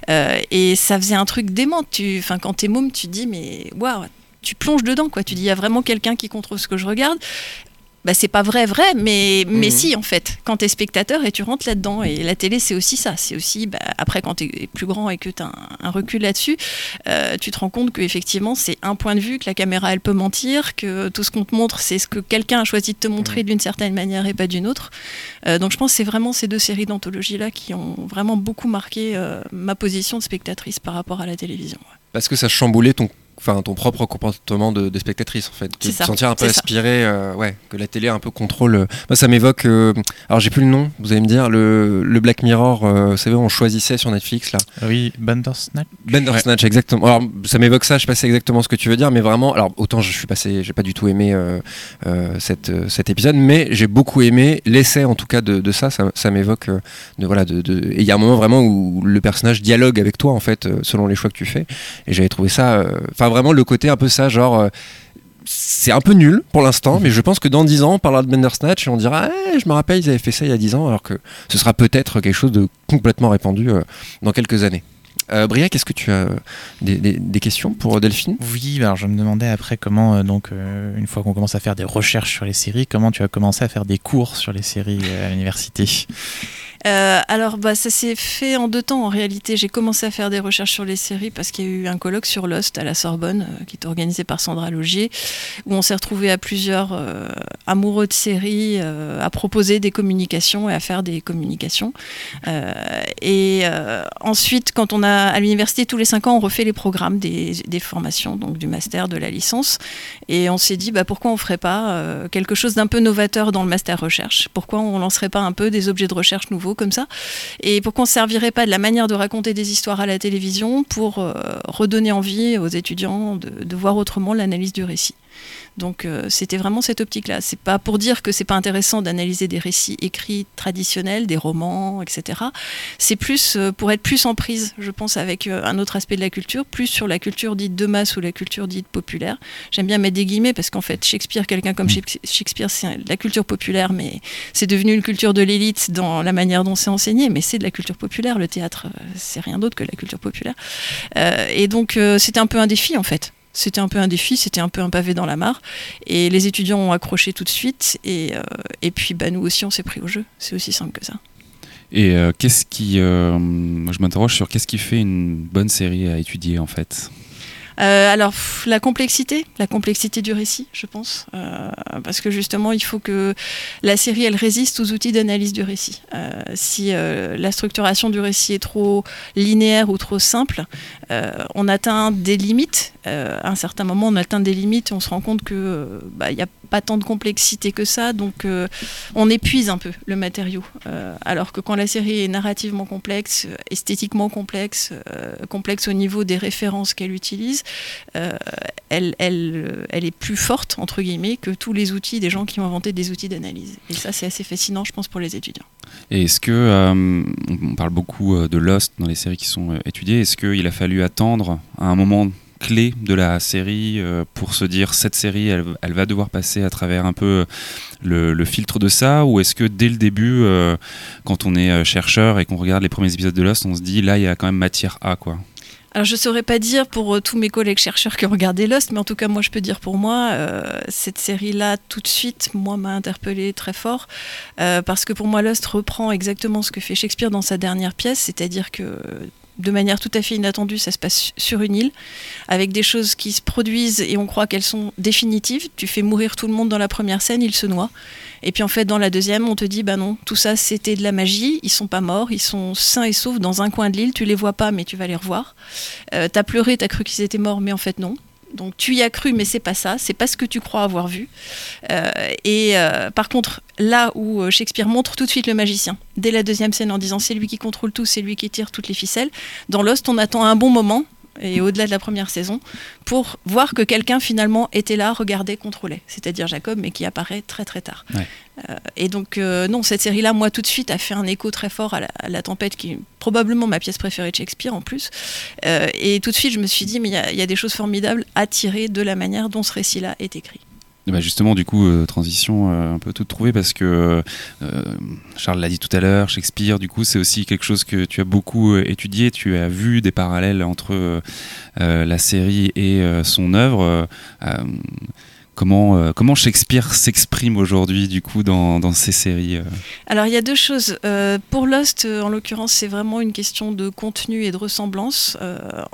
Euh, et ça faisait un truc dément. Tu, quand t'es môme, tu dis mais waouh, tu plonges dedans quoi. Tu dis il y a vraiment quelqu'un qui contrôle ce que je regarde. Bah, c'est pas vrai, vrai, mais, mais Mhm. si en fait, quand t'es spectateur et tu rentres là-dedans, et la télé c'est aussi ça, c'est aussi, bah, après quand t'es plus grand et que t'as un, un recul là-dessus, euh, tu te rends compte qu'effectivement c'est un point de vue, que la caméra elle peut mentir, que tout ce qu'on te montre c'est ce que quelqu'un a choisi de te montrer d'une certaine manière et pas d'une autre. Euh, donc je pense que c'est vraiment ces deux séries d'anthologie là qui ont vraiment beaucoup marqué euh, ma position de spectatrice par rapport à la télévision. ouais. Parce que ça chamboulait ton, enfin, ton propre comportement de, de spectatrice, en fait. De te ça, sentir un peu aspiré, euh, ouais, que la télé un peu contrôle. euh. Moi, ça m'évoque. euh, alors, j'ai plus le nom, vous allez me dire, le, le Black Mirror, euh, vous savez, on choisissait sur Netflix, là. Oui, Bandersnatch. Bandersnatch, exactement. Alors, ça m'évoque ça, je sais pas c'est exactement ce que tu veux dire, mais vraiment, alors, autant je suis passé, j'ai pas du tout aimé euh, euh, cette, euh, cet épisode, mais j'ai beaucoup aimé l'essai, en tout cas, de, de ça. Ça, ça m'évoque, euh, de, voilà, de, de- et il y a un moment vraiment où le personnage dialogue avec toi, en fait, selon les choix que tu fais. Et j'avais trouvé ça, euh, enfin, vraiment le côté un peu ça, genre. euh, c'est un peu nul pour l'instant, mais je pense que dans 10 ans, on parlera de Bandersnatch et on dira Eh, Je me rappelle, ils avaient fait ça il y a 10 ans, alors que ce sera peut-être quelque chose de complètement répandu euh, dans quelques années. Euh, Briac, est-ce que tu as des, questions pour Delphine? Oui, alors je me demandais après comment, euh, donc, euh, une fois qu'on commence à faire des recherches sur les séries, comment tu as commencé à faire des cours sur les séries euh, à l'université? Euh, alors, bah, ça s'est fait en deux temps en réalité. J'ai commencé à faire des recherches sur les séries parce qu'il y a eu un colloque sur Lost à la Sorbonne euh, qui est organisé par Sandra Logier où on s'est retrouvé à plusieurs euh, amoureux de séries à proposer des communications et à faire des communications. Et ensuite, quand on a à l'université tous les cinq ans, on refait les programmes des, formations, donc du master, de la licence. Et on s'est dit, bah, pourquoi on ferait pas quelque chose d'un peu novateur dans le master recherche? Pourquoi on lancerait pas un peu des objets de recherche nouveaux comme ça. Et pourquoi on ne servirait pas de la manière de raconter des histoires à la télévision pour euh, redonner envie aux étudiants de, de voir autrement l'analyse du récit donc euh, c'était vraiment cette optique-là. C'est pas pour dire que c'est pas intéressant d'analyser des récits écrits traditionnels, des romans, etc. C'est plus euh, pour être plus en prise, je pense, avec euh, un autre aspect de la culture, plus sur la culture dite de masse ou la culture dite populaire. J'aime bien mettre des guillemets parce qu'en fait Shakespeare, quelqu'un comme Shakespeare- Shakespeare, c'est de la culture populaire, mais c'est devenu une culture de l'élite dans la manière dont c'est enseigné, mais c'est de la culture populaire. Le théâtre, c'est rien d'autre que la culture populaire. Et donc c'était un peu un défi en fait. C'était un peu un défi, c'était un peu un pavé dans la mare. Et les étudiants ont accroché tout de suite. Et, euh, et puis bah, nous aussi, on s'est pris au jeu. C'est aussi simple que ça. Et euh, qu'est-ce qui. euh, moi, je m'interroge sur qu'est-ce qui fait une bonne série à étudier en fait? Euh, alors, la complexité, la complexité du récit, je pense. Euh, parce que justement, il faut que la série, elle résiste aux outils d'analyse du récit. Euh, si la structuration du récit est trop linéaire ou trop simple, on atteint des limites. À un certain moment, on atteint des limites et on se rend compte que bah, il n'y a pas tant de complexité que ça. Donc, euh, on épuise un peu le matériau. Euh, alors que quand la série est narrativement complexe, esthétiquement complexe, euh, complexe au niveau des références qu'elle utilise, elle, elle, est plus forte, entre guillemets, que tous les outils des gens qui ont inventé des outils d'analyse. Et ça, c'est assez fascinant, je pense, pour les étudiants. Et est-ce que. on parle beaucoup de Lost dans les séries qui sont étudiées. Est-ce qu'il a fallu attendre à un moment clé de la série euh, pour se dire cette série elle, elle va devoir passer à travers un peu euh, le, filtre de ça ou est-ce que dès le début euh, quand on est chercheur et qu'on regarde les premiers épisodes de Lost on se dit là il y a quand même matière à quoi Alors, je saurais pas dire pour tous mes collègues chercheurs qui ont regardé Lost, mais en tout cas, moi, je peux dire pour moi, cette série-là, tout de suite, moi, m'a interpellé très fort. parce que pour moi, Lost reprend exactement ce que fait Shakespeare dans sa dernière pièce, c'est-à-dire que. De manière tout à fait inattendue, ça se passe sur une île, avec des choses qui se produisent et on croit qu'elles sont définitives. Tu fais mourir tout le monde dans la première scène, il se noie. Et puis en fait, dans la deuxième, on te dit, bah non, tout ça c'était de la magie, ils sont pas morts, ils sont sains et saufs dans un coin de l'île, tu les vois pas, mais tu vas les revoir. Euh, t'as pleuré, t'as cru qu'ils étaient morts, mais en fait non. Donc tu y as cru, mais c'est pas ça, c'est pas ce que tu crois avoir vu. Euh, et euh, par contre, là où euh, Shakespeare montre tout de suite le magicien, dès la deuxième scène en disant c'est lui qui contrôle tout, c'est lui qui tire toutes les ficelles, dans Lost, on attend un bon moment, et au-delà de la première saison, pour voir que quelqu'un finalement était là, regardait, contrôlait. C'est-à-dire Jacob, mais qui apparaît très très tard. Ouais. Euh, et donc, euh, non, cette série-là, moi, tout de suite, a fait un écho très fort à la, à La Tempête, qui est probablement ma pièce préférée de Shakespeare en plus. Euh, et tout de suite, je me suis dit, mais il y y, a des choses formidables à tirer de la manière dont ce récit-là est écrit. Bah justement, du coup, euh, transition euh, un peu toute trouvée parce que euh, Charles l'a dit tout à l'heure, Shakespeare, du coup, c'est aussi quelque chose que tu as beaucoup étudié. Tu as vu des parallèles entre la série et son œuvre. Euh, comment, Shakespeare s'exprime aujourd'hui, du coup, dans, ces séries euh Alors, il y a deux choses. Euh, pour Lost, en l'occurrence, c'est vraiment une question de contenu et de ressemblance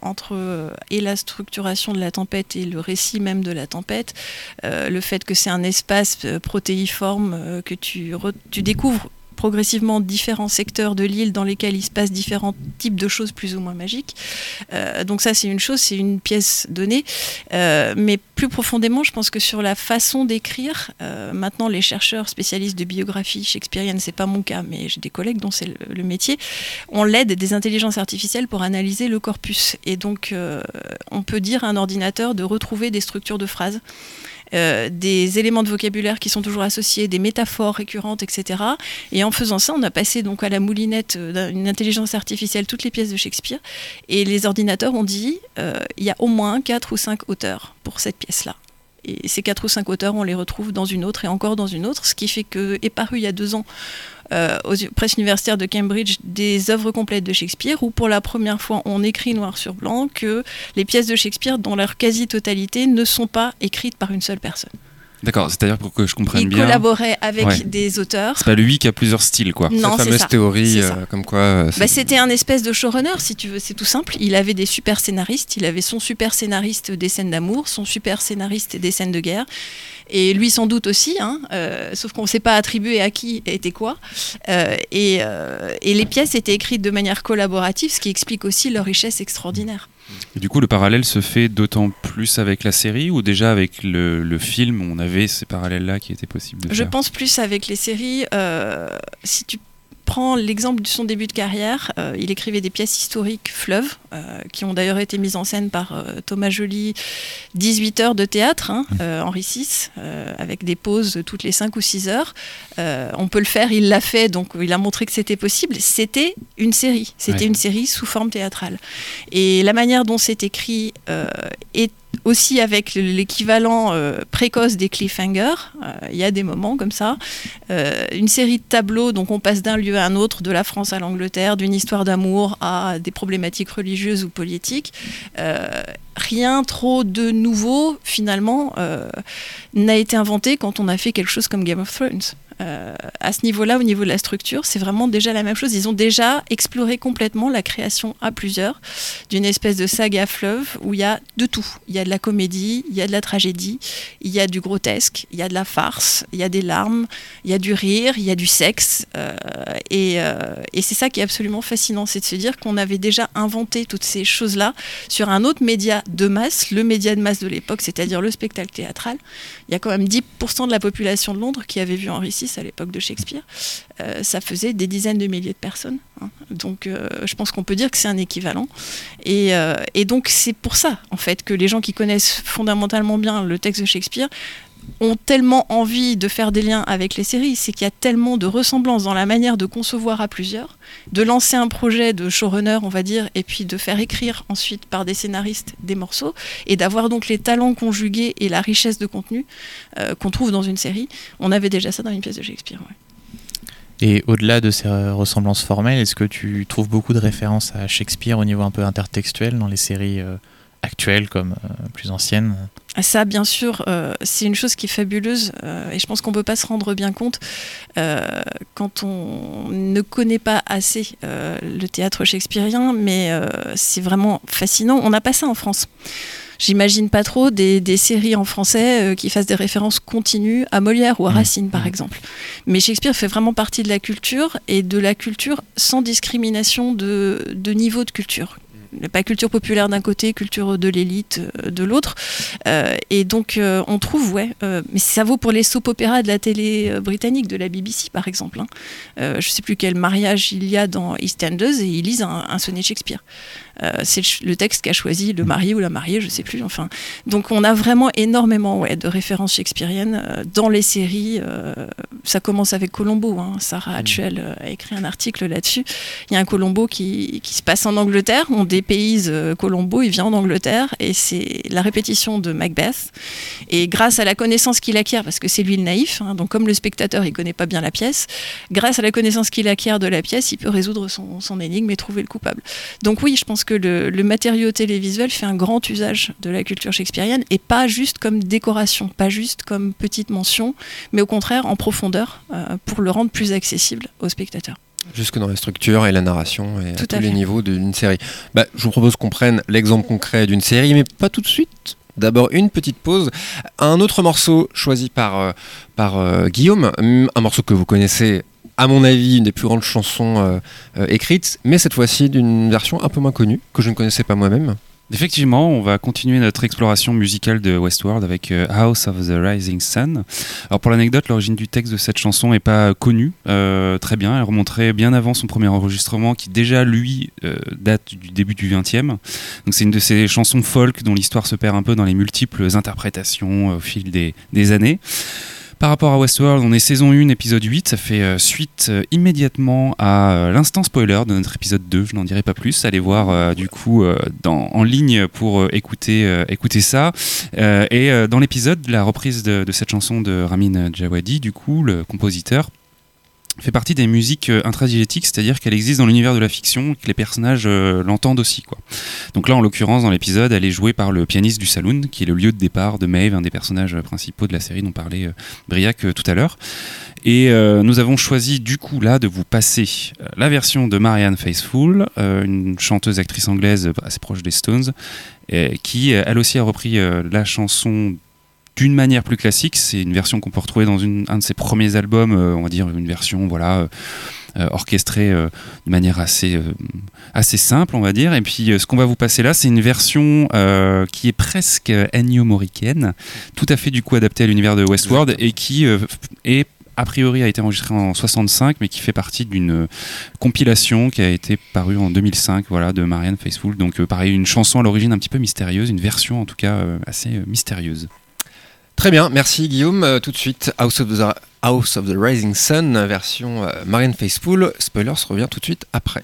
entre et la structuration de la tempête et le récit même de la tempête. Le fait que c'est un espace protéiforme, que tu découvres progressivement différents secteurs de l'île dans lesquels il se passe différents types de choses plus ou moins magiques. Euh, donc ça, c'est une chose, c'est une pièce donnée. Euh, mais plus profondément, je pense que sur la façon d'écrire, euh, maintenant les chercheurs spécialistes de biographie shakespearienne, c'est pas mon cas, mais j'ai des collègues dont c'est le, le métier, on l'aide des intelligences artificielles pour analyser le corpus. Et donc, on peut dire à un ordinateur de retrouver des structures de phrases. Euh, des éléments de vocabulaire qui sont toujours associés, des métaphores récurrentes, etc. Et en faisant ça, on a passé donc à la moulinette euh, d'une intelligence artificielle toutes les pièces de Shakespeare. Et les ordinateurs ont dit, euh, il y a au moins 4 ou 5 auteurs pour cette pièce-là. Et ces 4 ou 5 auteurs, on les retrouve dans une autre et encore dans une autre, ce qui fait que est paru il y a deux ans euh, aux presses universitaires de Cambridge des œuvres complètes de Shakespeare, où pour la première fois on écrit noir sur blanc que les pièces de Shakespeare, dans leur quasi-totalité, ne sont pas écrites par une seule personne. D'accord, c'est-à-dire pour que je comprenne Il bien. collaborait avec Ouais. des auteurs. C'est pas lui qui a plusieurs styles, quoi. Non, Cette fameuse ça. théorie euh, comme quoi. euh, Bah, c'était un espèce de showrunner, si tu veux, c'est tout simple. Il avait des super scénaristes, il avait son super scénariste des scènes d'amour, son super scénariste des scènes de guerre, et lui sans doute aussi, hein, euh, sauf qu'on ne sait pas attribuer à qui était quoi. Et, et les pièces étaient écrites de manière collaborative, ce qui explique aussi leur richesse extraordinaire. Et du coup, le parallèle se fait d'autant plus avec la série ou déjà avec le, le film, on avait ces parallèles-là qui étaient possibles de Je faire pense plus avec les séries. euh, si tu prends l'exemple de son début de carrière, euh, il écrivait des pièces historiques fleuves, euh, qui ont d'ailleurs été mises en scène par euh, Thomas Joly, 18 heures de théâtre, hein, euh, Henri VI, avec des pauses toutes les 5 ou 6 heures. On peut le faire, il l'a fait, donc il a montré que c'était possible. C'était une série, c'était Ouais. une série sous forme théâtrale. Et la manière dont c'est écrit est aussi avec l'équivalent euh, précoce des cliffhangers. Euh, Il y a des moments comme ça. Euh, une série de tableaux, donc on passe d'un lieu à un autre, de la France à l'Angleterre, d'une histoire d'amour à des problématiques religieuses ou politiques. Rien trop de nouveau, finalement, n'a été inventé quand on a fait quelque chose comme Game of Thrones. Euh, à ce niveau-là, au niveau de la structure, c'est vraiment déjà la même chose. Ils ont déjà exploré complètement la création à plusieurs d'une espèce de saga fleuve où il y a de tout. Il y a de la comédie, il y a de la tragédie, il y a du grotesque, il y a de la farce, il y a des larmes, il y a du rire, il y a du sexe. euh, et euh, et c'est ça qui est absolument fascinant, c'est de se dire qu'on avait déjà inventé toutes ces choses-là sur un autre média de masse, le média de masse de l'époque, c'est-à-dire le spectacle théâtral. Il y a quand même 10% de la population de Londres qui avait vu Henri VI à l'époque de Shakespeare. Euh, ça faisait des dizaines de milliers de personnes. hein. Donc euh, je pense qu'on peut dire que c'est un équivalent. Euh, et donc c'est pour ça, en fait, que les gens qui connaissent fondamentalement bien le texte de Shakespeare ont tellement envie de faire des liens avec les séries, c'est qu'il y a tellement de ressemblances dans la manière de concevoir à plusieurs, de lancer un projet de showrunner, on va dire, et puis de faire écrire ensuite par des scénaristes des morceaux, et d'avoir donc les talents conjugués et la richesse de contenu euh, qu'on trouve dans une série. On avait déjà ça dans une pièce de Shakespeare. Et au-delà de ces ressemblances formelles, est-ce que tu trouves beaucoup de références à Shakespeare au niveau un peu intertextuel dans les séries euh, actuelles comme euh, plus anciennes Ça, bien sûr, euh, c'est une chose qui est fabuleuse euh, et je pense qu'on ne peut pas se rendre bien compte euh, quand on ne connaît pas assez le théâtre shakespearien, mais c'est vraiment fascinant. On n'a pas ça en France. J'imagine pas trop des, des séries en français qui fassent des références continues à Molière ou à Mmh. Racine, par Mmh. exemple. Mais Shakespeare fait vraiment partie de la culture et de la culture sans discrimination de, de niveau de culture. Pas culture populaire d'un côté, culture de l'élite euh, de l'autre. Euh, et donc, euh, on trouve, ouais, mais ça vaut pour les soap-opéras de la télé britannique, de la BBC par exemple. hein. Je sais plus quel mariage il y a dans EastEnders et ils lisent un, un sonnet Shakespeare. Euh, c'est le texte qu'a choisi le marié ou la mariée, je sais plus. Enfin, donc on a vraiment énormément ouais, de références shakespeariennes euh, dans les séries. euh, ça commence avec Colombo. hein. Sarah Hatchell euh, a écrit un article là-dessus. Il y a un Colombo qui, qui se passe en Angleterre. On dépayse Colombo, il vient en Angleterre et c'est la répétition de Macbeth. Et grâce à la connaissance qu'il acquiert, parce que c'est lui le naïf, hein, donc comme le spectateur il connaît pas bien la pièce, grâce à la connaissance qu'il acquiert de la pièce, il peut résoudre son, son énigme et trouver le coupable. Donc oui, je pense que le, le matériau télévisuel fait un grand usage de la culture shakespearienne et pas juste comme décoration, pas juste comme petite mention, mais au contraire en profondeur euh, pour le rendre plus accessible aux spectateurs. Jusque dans la structure et la narration et Tout à tous les niveaux d'une série. Bah, je vous propose qu'on prenne l'exemple concret d'une série, mais pas tout de suite. D'abord une petite pause. Un autre morceau choisi par, euh, par euh, Guillaume, un morceau que vous connaissez, à mon avis, une des plus grandes chansons euh, euh, écrites, mais cette fois-ci d'une version un peu moins connue, que je ne connaissais pas moi-même. Effectivement, on va continuer notre exploration musicale de Westworld avec euh, House of the Rising Sun. Alors pour l'anecdote, l'origine du texte de cette chanson n'est pas connue très bien. Elle remonterait bien avant son premier enregistrement qui déjà lui date du début du 20e. Donc c'est une de ces chansons folk dont l'histoire se perd un peu dans les multiples interprétations au fil des années. Par rapport à Westworld, on est saison 1, épisode 8. Ça fait euh, suite euh, immédiatement à euh, l'instant spoiler de notre épisode 2. Je n'en dirai pas plus. Allez voir du coup en ligne pour écouter, ça. Et dans l'épisode, la reprise de, de cette chanson de Ramin Djawadi, du coup, le compositeur, fait partie des musiques euh, intradigétiques, c'est-à-dire qu'elle existe dans l'univers de la fiction et que les personnages euh, l'entendent aussi. Quoi. Donc là, en l'occurrence, dans l'épisode, elle est jouée par le pianiste du saloon, qui est le lieu de départ de Maeve, un des personnages principaux de la série dont parlait euh, Briac euh, tout à l'heure. Et euh, nous avons choisi du coup là de vous passer euh, la version de Marianne Faithfull, euh, une chanteuse actrice anglaise euh, assez proche des Stones, euh, qui euh, elle aussi a repris euh, la chanson d'une manière plus classique. C'est une version qu'on peut retrouver dans une- un de ses premiers albums, euh, on va dire une version voilà euh, euh, orchestrée euh, de manière assez assez simple, on va dire. Et puis ce qu'on va vous passer là, c'est une version qui est presque Ennio Morricane, tout à fait du coup adaptée à l'univers de Westworld et qui est a priori a été enregistrée en 65 mais qui fait partie d'une compilation qui a été parue en 2005 voilà de Marianne Faithfull donc pareil une chanson à l'origine un petit peu mystérieuse une version en tout cas assez mystérieuse Très bien, merci Guillaume. Euh, tout de suite, House of the, Rising Sun, version euh, Marianne Faithfull. Spoilers revient tout de suite après.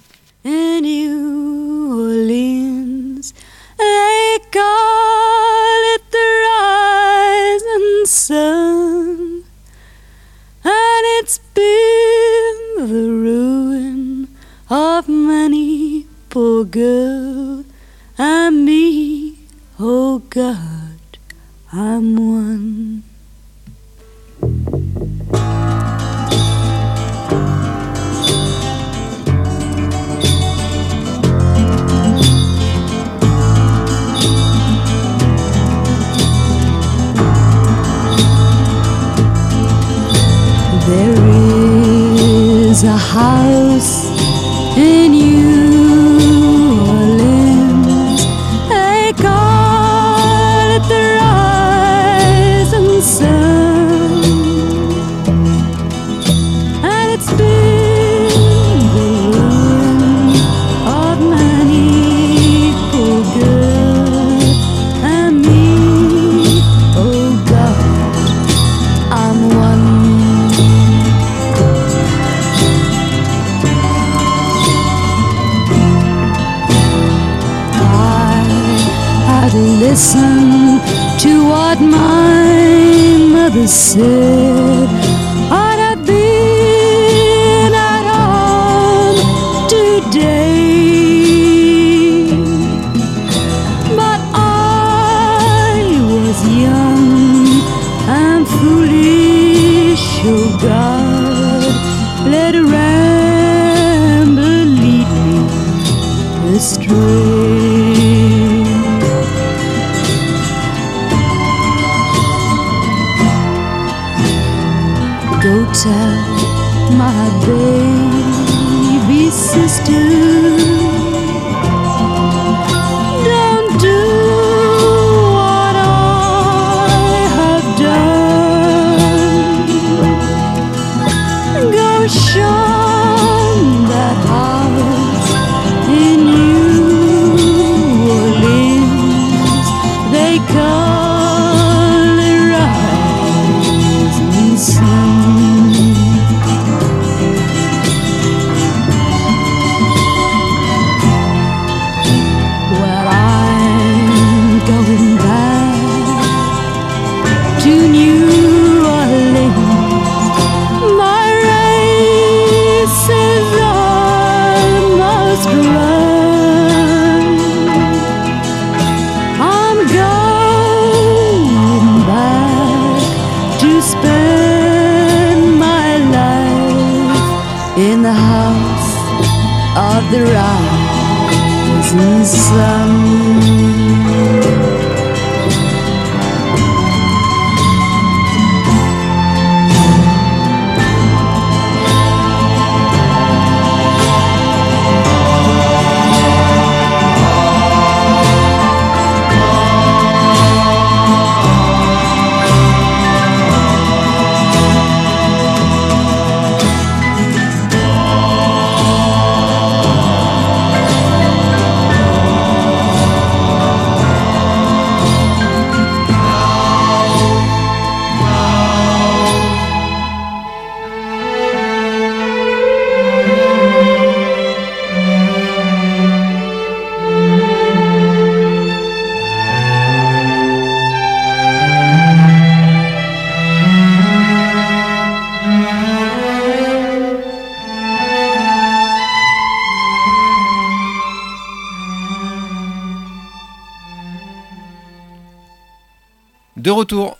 I'm one. say.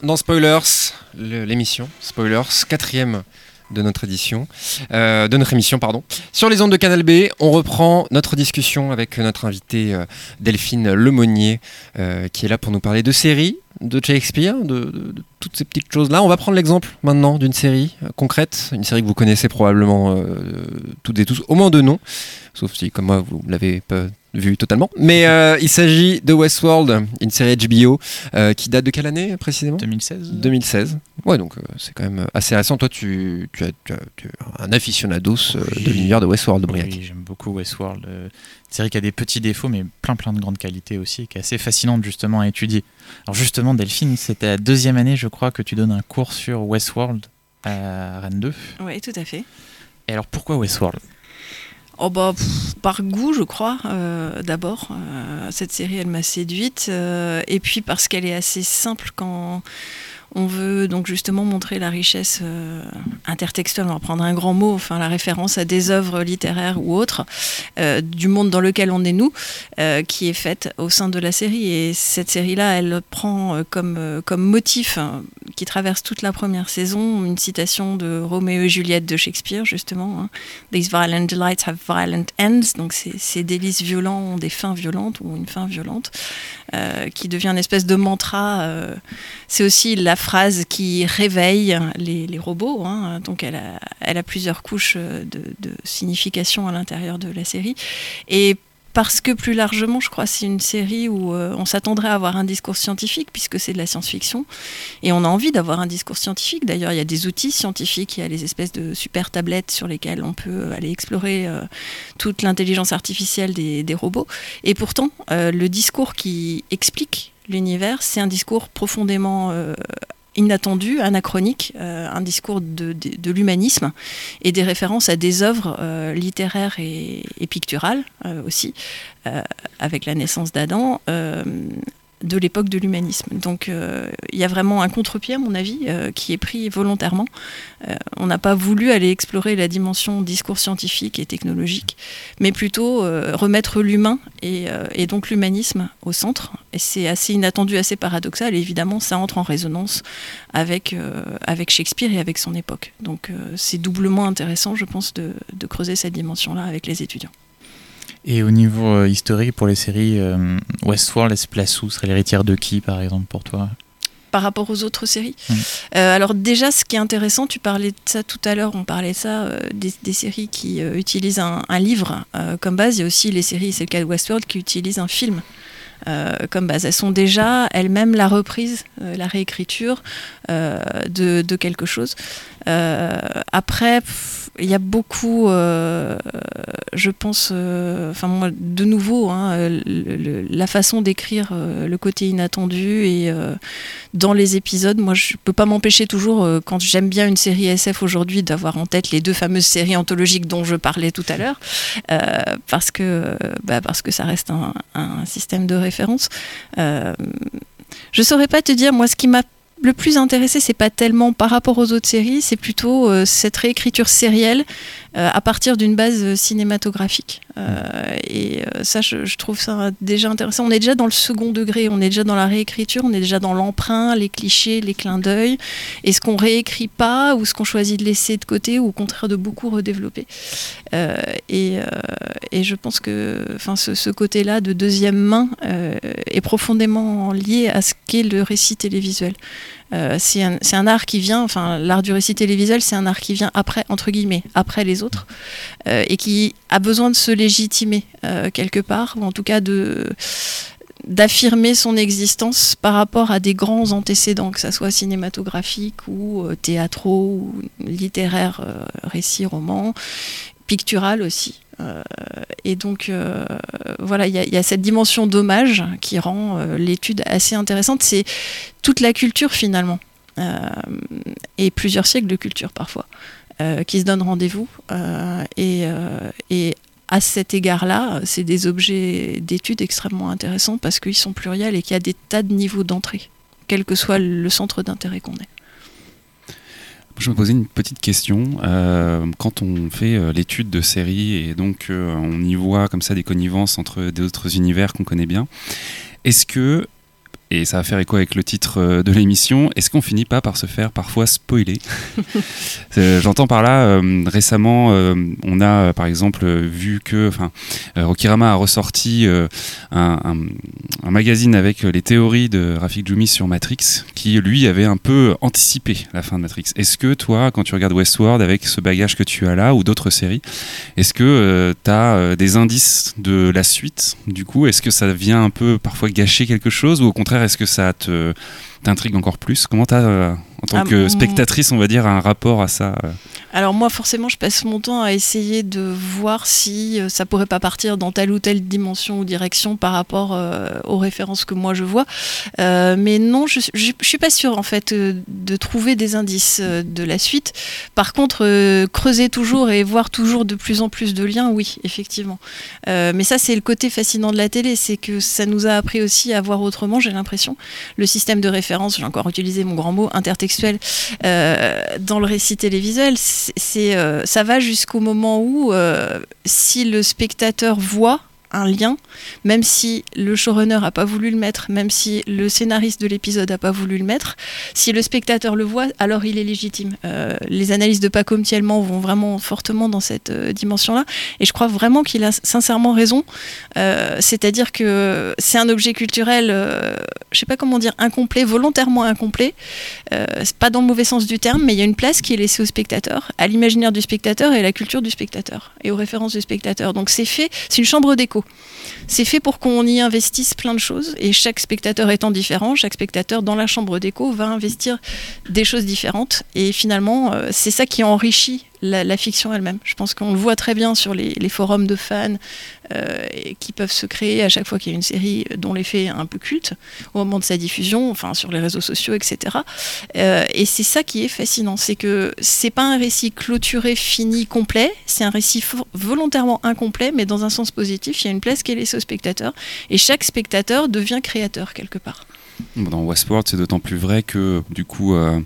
Dans Spoilers, le- l'émission Spoilers, quatrième de notre édition, euh, de notre émission pardon. Sur les ondes de Canal B, on reprend notre discussion avec notre invitée euh, Delphine Lemonnier, euh, qui est là pour nous parler de séries, de Shakespeare, de, de- toutes ces petites choses là. On va prendre l'exemple maintenant d'une série concrète, une série que vous connaissez probablement toutes et tous, au moins de nom, sauf si comme moi vous l'avez pas vu totalement. Mais euh, il s'agit de Westworld, une série HBO euh, qui date de quelle année précisément? 2016 2016. Ouais, donc euh, c'est quand même assez récent. Toi, tu, tu, as, tu as- tu es un aficionados Oui. de l'univers de Westworld, Briac. Oui, j'aime beaucoup Westworld. Une série qui a des petits défauts, mais plein plein de grandes qualités aussi, et qui est assez fascinante justement à étudier. Alors justement, Delphine, c'était la deuxième année, je crois, que tu donnes un cours sur Westworld à Rennes 2. Oui, tout à fait. Et alors pourquoi Westworld? Oh bah, par goût, je crois, euh, d'abord. Euh, cette série, elle m'a séduite. euh, et puis parce qu'elle est assez simple quand on veut donc justement montrer la richesse intertextuelle, on va prendre un grand mot, enfin la référence à des œuvres littéraires ou autres, du monde dans lequel on est nous, qui est faite au sein de la série. Et cette série-là, elle prend comme, comme motif hein, qui traverse toute la première saison une citation de Roméo et Juliette de Shakespeare, justement. hein. These violent delights have violent ends. Donc ces, ces délices violents ont des fins violentes ou une fin violente, euh, qui devient une espèce de mantra. euh. C'est aussi la phrase qui réveille les, robots. hein. Donc elle a, plusieurs couches euh, de, de signification à l'intérieur de la série. Et parce que plus largement, je crois, c'est une série où euh, on s'attendrait à avoir un discours scientifique, puisque c'est de la science-fiction. Et on a envie d'avoir un discours scientifique. D'ailleurs, il y a des outils scientifiques, il y a les espèces de super tablettes sur lesquelles on peut aller explorer euh, toute l'intelligence artificielle des, robots. Et pourtant, euh, le discours qui explique l'univers, c'est un discours profondément inattendu, anachronique, euh, un discours de, l'humanisme et des références à des œuvres euh, littéraires et, picturales euh, aussi, avec la naissance d'Adam. De l'époque de l'humanisme. Donc euh, il y a vraiment un contre-pied, à mon avis, euh, qui est pris volontairement. Euh, on n'a pas voulu aller explorer la dimension discours scientifique et technologique, mais plutôt remettre l'humain et, donc l'humanisme au centre. Et c'est assez inattendu, assez paradoxal, et évidemment ça entre en résonance avec, avec Shakespeare et avec son époque. Donc c'est doublement intéressant, je pense, de creuser cette dimension-là avec les étudiants. Et au niveau euh, historique, pour les séries, euh, Westworld, elle se place où Serait l'héritière de qui, par exemple, pour toi? Par rapport aux autres séries? Euh, alors déjà, ce qui est intéressant, tu parlais de ça tout à l'heure, on parlait de ça, euh, des, des séries qui euh, utilisent un, un livre comme base. Il y a aussi les séries, c'est le cas de Westworld, qui utilisent un film. comme base. Elles sont déjà elles-mêmes la reprise, la réécriture de, de quelque chose. Après, pff, il y a beaucoup, euh, je pense, euh, enfin moi, de nouveau, hein, le- le- la façon d'écrire euh, le côté inattendu et dans les épisodes, moi je peux pas m'empêcher toujours, quand j'aime bien une série SF aujourd'hui, d'avoir en tête les deux fameuses séries anthologiques dont je parlais tout à l'heure, parce, que, bah, parce que ça reste un, un système de référence. Je saurais pas te dire, moi ce qui m'a le plus intéressé, c'est pas tellement par rapport aux autres séries, c'est plutôt euh, cette réécriture sérielle à partir d'une base euh, cinématographique. Euh, et euh, ça, je, trouve ça déjà intéressant. On est déjà dans le second degré, on est déjà dans la réécriture, on est déjà dans l'emprunt, les clichés, les clins d'œil, et ce qu'on réécrit pas ou ce qu'on choisit de laisser de côté ou au contraire de beaucoup redévelopper. Euh, et, euh, je pense que ce, ce côté-là de deuxième main euh, est profondément lié à ce qu'est le récit télévisuel. Euh, c'est un, art qui vient, enfin l'art du récit télévisuel, c'est un art qui vient après, entre guillemets, après les autres, euh, et qui a besoin de se légitimer euh, quelque part, ou en tout cas de d'affirmer son existence par rapport à des grands antécédents, que ça soit cinématographique ou euh, théâtraux ou littéraires, récits, romans, pictural aussi. Euh, et donc euh, voilà, il y, a- cette dimension d'hommage qui rend euh, l'étude assez intéressante. C'est toute la culture finalement, et plusieurs siècles de culture parfois, qui se donnent rendez-vous. et, et à cet égard-là, c'est des objets d'étude extrêmement intéressants parce qu'ils sont pluriels et qu'il y a des tas de niveaux d'entrée, quel que soit le centre d'intérêt qu'on ait. Je me posais une petite question. Euh, quand on fait euh, l'étude de séries et donc euh, on y voit comme ça des connivences entre d'autres univers qu'on connaît bien, est-ce que et ça va faire écho avec le titre euh, de l'émission, est-ce qu'on finit pas par se faire parfois spoiler? Euh, J'entends par là, euh, récemment, euh, on a par exemple vu que enfin, Rokirama a ressorti euh, un, un- un magazine avec les théories de Rafik Djoumi sur Matrix, qui lui avait un peu anticipé la fin de Matrix. Est-ce que toi, quand tu regardes Westworld avec ce bagage que tu as là, ou d'autres séries, est-ce que tu as des indices de la suite? Du coup, est-ce que ça vient un peu parfois gâcher quelque chose, ou au contraire, est-ce que ça te t'intrigue encore plus? Comment t'as, euh, en tant Ah, que spectatrice, on va dire, un rapport à ça euh? Alors moi, forcément, je passe mon temps à essayer de voir si euh, ça pourrait pas partir dans telle ou telle dimension ou direction par rapport euh, aux références que moi je vois. Euh, mais non, je, je, suis pas sûre en fait de trouver des indices de la suite. Par contre, creuser toujours et voir toujours de plus en plus de liens, oui, effectivement. Mais ça, c'est le côté fascinant de la télé, c'est que ça nous a appris aussi à voir autrement. J'ai l'impression le système de référence, j'ai encore utilisé mon grand mot intertextuel dans le récit télévisuel, c'est, euh, ça va jusqu'au moment où, euh, si le spectateur voit un lien, même si le showrunner n'a pas voulu le mettre, même si le scénariste de l'épisode n'a pas voulu le mettre, si le spectateur le voit, alors il est légitime. Euh, les analyses de Paco Mtielman vont vraiment fortement dans cette euh, dimension-là, et je crois vraiment qu'il a sincèrement raison. Euh, c'est-à-dire que c'est un objet culturel, je sais pas comment dire, incomplet, volontairement incomplet. C'est pas dans le mauvais sens du terme, mais il y a une place qui est laissée au spectateur, à l'imaginaire du spectateur et à la culture du spectateur, et aux références du spectateur. Donc c'est fait, c'est une chambre d'écho. C'est fait pour qu'on y investisse plein de choses, et chaque spectateur étant différent, chaque spectateur dans la chambre d'écho va investir des choses différentes, et finalement, euh, c'est ça qui enrichit la, fiction elle-même. Je pense qu'on le voit très bien sur les, forums de fans euh, qui peuvent se créer à chaque fois qu'il y a une série dont l'effet est un peu culte au moment de sa diffusion, enfin sur les réseaux sociaux, etc. Euh, et c'est ça qui est fascinant, c'est que c'est pas un récit clôturé, fini, complet, c'est un récit volontairement incomplet, mais dans un sens positif, il y a une place qui est laissée au spectateur, et chaque spectateur devient créateur quelque part. Dans Westworld, c'est d'autant plus vrai que, du coup, euh,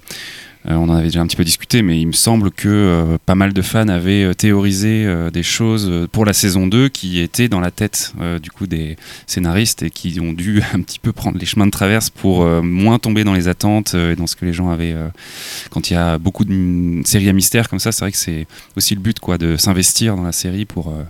on en avait déjà un petit peu discuté, mais il me semble que euh, pas mal de fans avaient euh, théorisé euh, des choses euh, pour la saison 2 qui étaient dans la tête euh, du coup des scénaristes et qui ont dû un petit peu prendre les chemins de traverse pour euh, moins tomber dans les attentes euh, et dans ce que les gens avaient. euh, quand il y a beaucoup de séries à mystère comme ça, c'est vrai que c'est aussi le but quoi, de s'investir dans la série pour euh,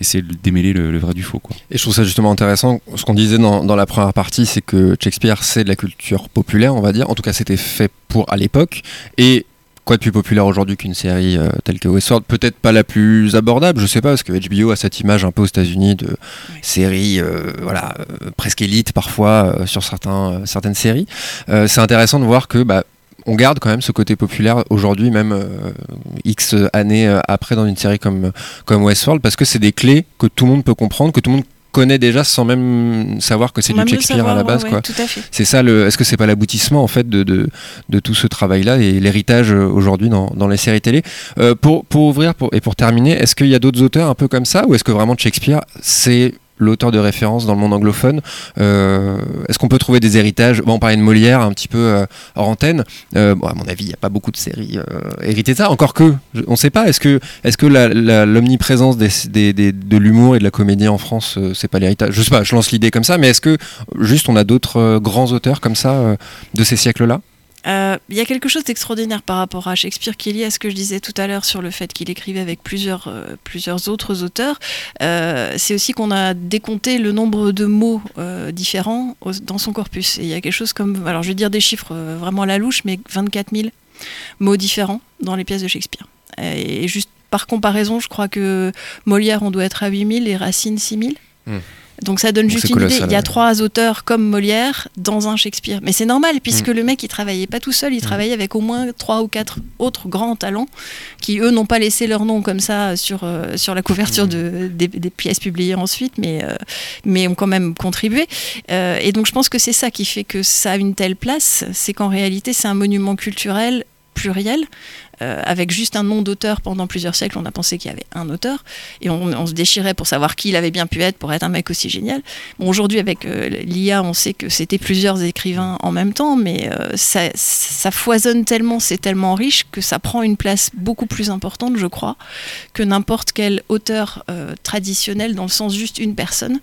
essayer de démêler le, vrai du faux. Et je trouve ça justement intéressant. Ce qu'on disait dans, dans la première partie, c'est que Shakespeare, c'est de la culture populaire, on va dire. En tout cas, c'était fait pour à l'époque. Et quoi de plus populaire aujourd'hui qu'une série euh, telle que Westworld? Peut-être pas la plus abordable, je sais pas, parce que HBO a cette image un peu aux États-Unis de série, euh, voilà, euh, presque élite parfois sur certains, certaines séries. C'est intéressant de voir que. Bah, on garde quand même ce côté populaire aujourd'hui, même euh, X années après dans une série comme, comme Westworld, parce que c'est des clés que tout le monde peut comprendre, que tout le monde connaît déjà sans même savoir que c'est du Shakespeare savoir, à la base. ouais, quoi. C'est ça le. Est-ce que c'est pas l'aboutissement en fait de, de, de tout ce travail-là et l'héritage euh, aujourd'hui dans, dans les séries télé? Euh, pour, pour ouvrir pour, et pour terminer, est-ce qu'il y a d'autres auteurs un peu comme ça ou est-ce que vraiment Shakespeare c'est l'auteur de référence dans le monde anglophone Euh, Est-ce qu'on peut trouver des héritages? Bon, on parlait de Molière un petit peu euh, hors antenne. Euh, à mon avis, il n'y a pas beaucoup de séries héritées de ça. Encore que, on ne sait pas. Est-ce que, l'omniprésence de l'humour et de la comédie en France, c'est pas l'héritage? Je sais pas. Je lance l'idée comme ça, mais est-ce que juste on a d'autres grands auteurs comme ça de ces siècles-là? Euh, Il y a quelque chose d'extraordinaire par rapport à Shakespeare qui est lié à ce que je disais tout à l'heure sur le fait qu'il écrivait avec plusieurs, euh, plusieurs autres auteurs. Euh, c'est aussi qu'on a décompté le nombre de mots différents dans son corpus. Et il y a quelque chose comme, alors je vais dire des chiffres vraiment à la louche, mais 24 000 mots différents dans les pièces de Shakespeare. Et, et juste par comparaison, je crois que Molière, on doit être à 8 000 et Racine 6 000. Donc ça donne juste une idée. Il y a trois auteurs comme Molière dans un Shakespeare. Mais c'est normal, puisque le mec, il travaillait pas tout seul, il travaillait avec au moins trois ou quatre autres grands talents qui, eux, n'ont pas laissé leur nom comme ça sur, euh, sur la couverture de, des, des pièces publiées ensuite, mais, euh, mais ont quand même contribué. Euh, et donc je pense que c'est ça qui fait que ça a une telle place, c'est qu'en réalité, c'est un monument culturel pluriel, euh, avec juste un nom d'auteur pendant plusieurs siècles, on a pensé qu'il y avait un auteur, et on, se déchirait pour savoir qui il avait bien pu être pour être un mec aussi génial. Aujourd'hui, avec euh, l'IA, on sait que c'était plusieurs écrivains en même temps, mais euh, ça, ça foisonne tellement, c'est tellement riche que ça prend une place beaucoup plus importante, je crois, que n'importe quel auteur traditionnel, dans le sens juste une personne,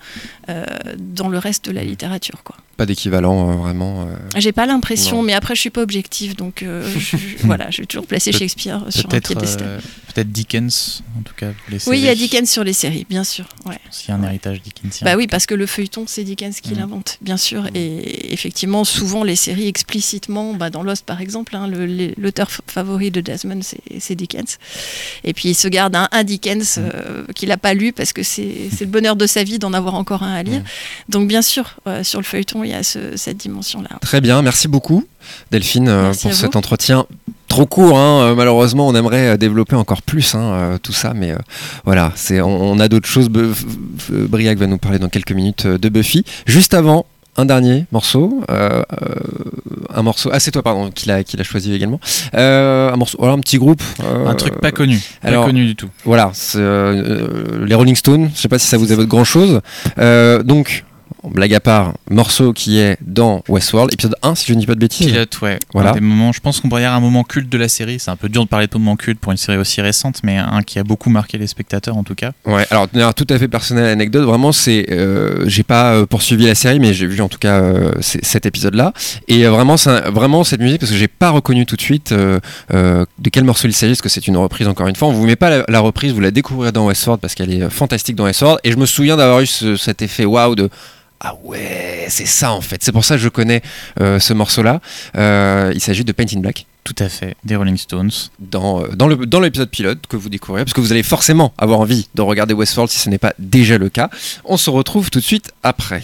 dans le reste de la littérature. Quoi. Pas d'équivalent euh, vraiment. euh. J'ai pas l'impression, mais après je suis pas objective, donc euh, je- voilà, je vais toujours placer Shakespeare sur un piédestal. peut-être Dickens, en tout cas. Oui, il y a. Dickens sur les séries, bien sûr. Ouais. S'il y a un héritage Dickensien. Bah oui, parce que le feuilleton, c'est Dickens qui Mm. l'invente, bien sûr. Et effectivement, souvent, les séries explicitement, bah, dans Lost par exemple, hein, l'auteur favori de Desmond, c'est Dickens. Et puis il se garde un, un Dickens euh, qu'il n'a pas lu parce que c'est le bonheur de sa vie d'en avoir encore un à lire. Mm. Donc bien sûr, sur le feuilleton, il y a ce- cette dimension-là. Très bien, merci beaucoup Delphine euh, Merci pour cet entretien trop court. hein, euh, malheureusement, on aimerait euh, développer encore plus hein, tout ça, mais euh, voilà, c'est on, on a d'autres choses. Briac va nous parler dans quelques minutes de Buffy. Juste avant. Un dernier morceau, euh, euh, un morceau. Ah, c'est toi, pardon, qui l'a qui l'a choisi également. Euh, un morceau, voilà, un petit groupe. euh, Un truc pas connu. alors- pas connu du tout. Voilà, c'est, les Rolling Stones. Je sais pas si ça vous évoque grand chose. donc, blague à part, morceau qui est dans Westworld, épisode 1, si je ne dis pas de bêtises. Pilote, ouais. Voilà. Des moments, je pense qu'on pourrait dire un moment culte de la série. C'est un peu dur de parler de moment culte pour une série aussi récente, mais un qui a beaucoup marqué les spectateurs en tout cas. Ouais, alors, manière tout à fait personnelle anecdote, vraiment, c'est. euh, j'ai pas euh, poursuivi la série, mais j'ai vu en tout cas euh, cet épisode-là. Et euh, vraiment, un- vraiment cette musique, parce que j'ai pas reconnu tout de suite de quel morceau il s'agit, parce que c'est une reprise encore une fois. On vous met pas la, la reprise, vous la découvrirez dans Westworld, parce qu'elle est fantastique dans Westworld. Et je me souviens d'avoir eu ce- cet effet waouh de. Ah ouais, c'est ça en fait. C'est pour ça que je connais euh, ce morceau-là. Euh, il s'agit de Paint in Black. Tout à fait. Des Rolling Stones. dans, euh, dans le dans l'épisode pilote que vous découvrirez, parce que vous allez forcément avoir envie de regarder Westworld si ce n'est pas déjà le cas. On se retrouve tout de suite après.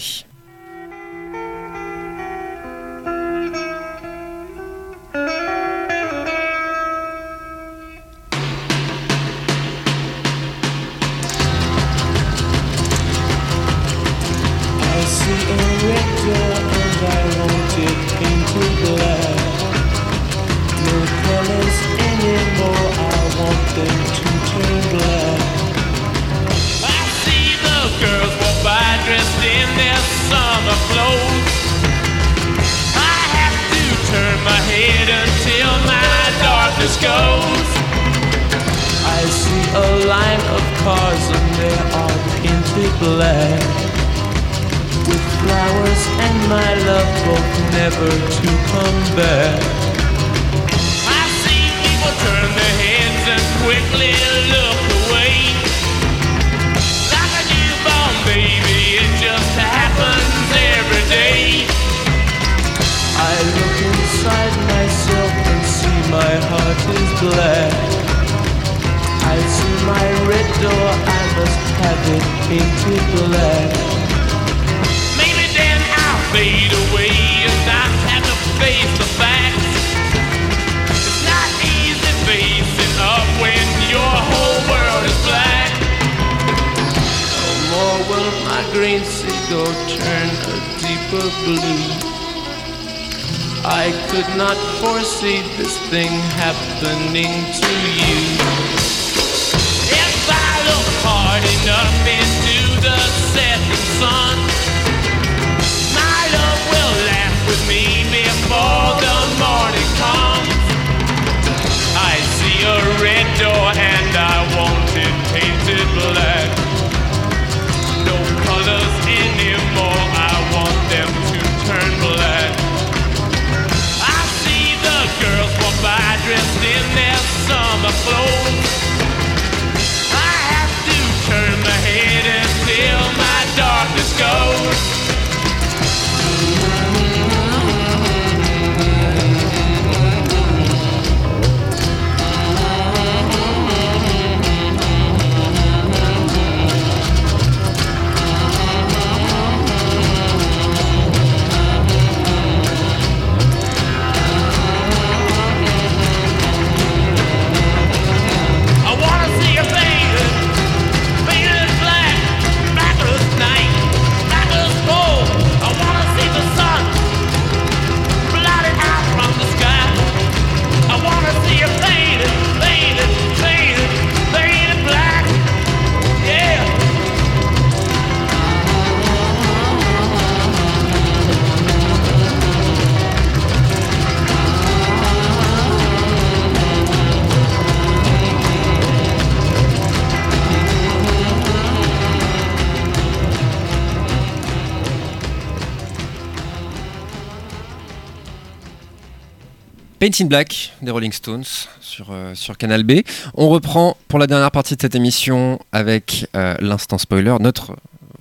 Paint in Black des Rolling Stones sur, euh, sur Canal B. On reprend pour la dernière partie de cette émission avec euh, l'instant spoiler, notre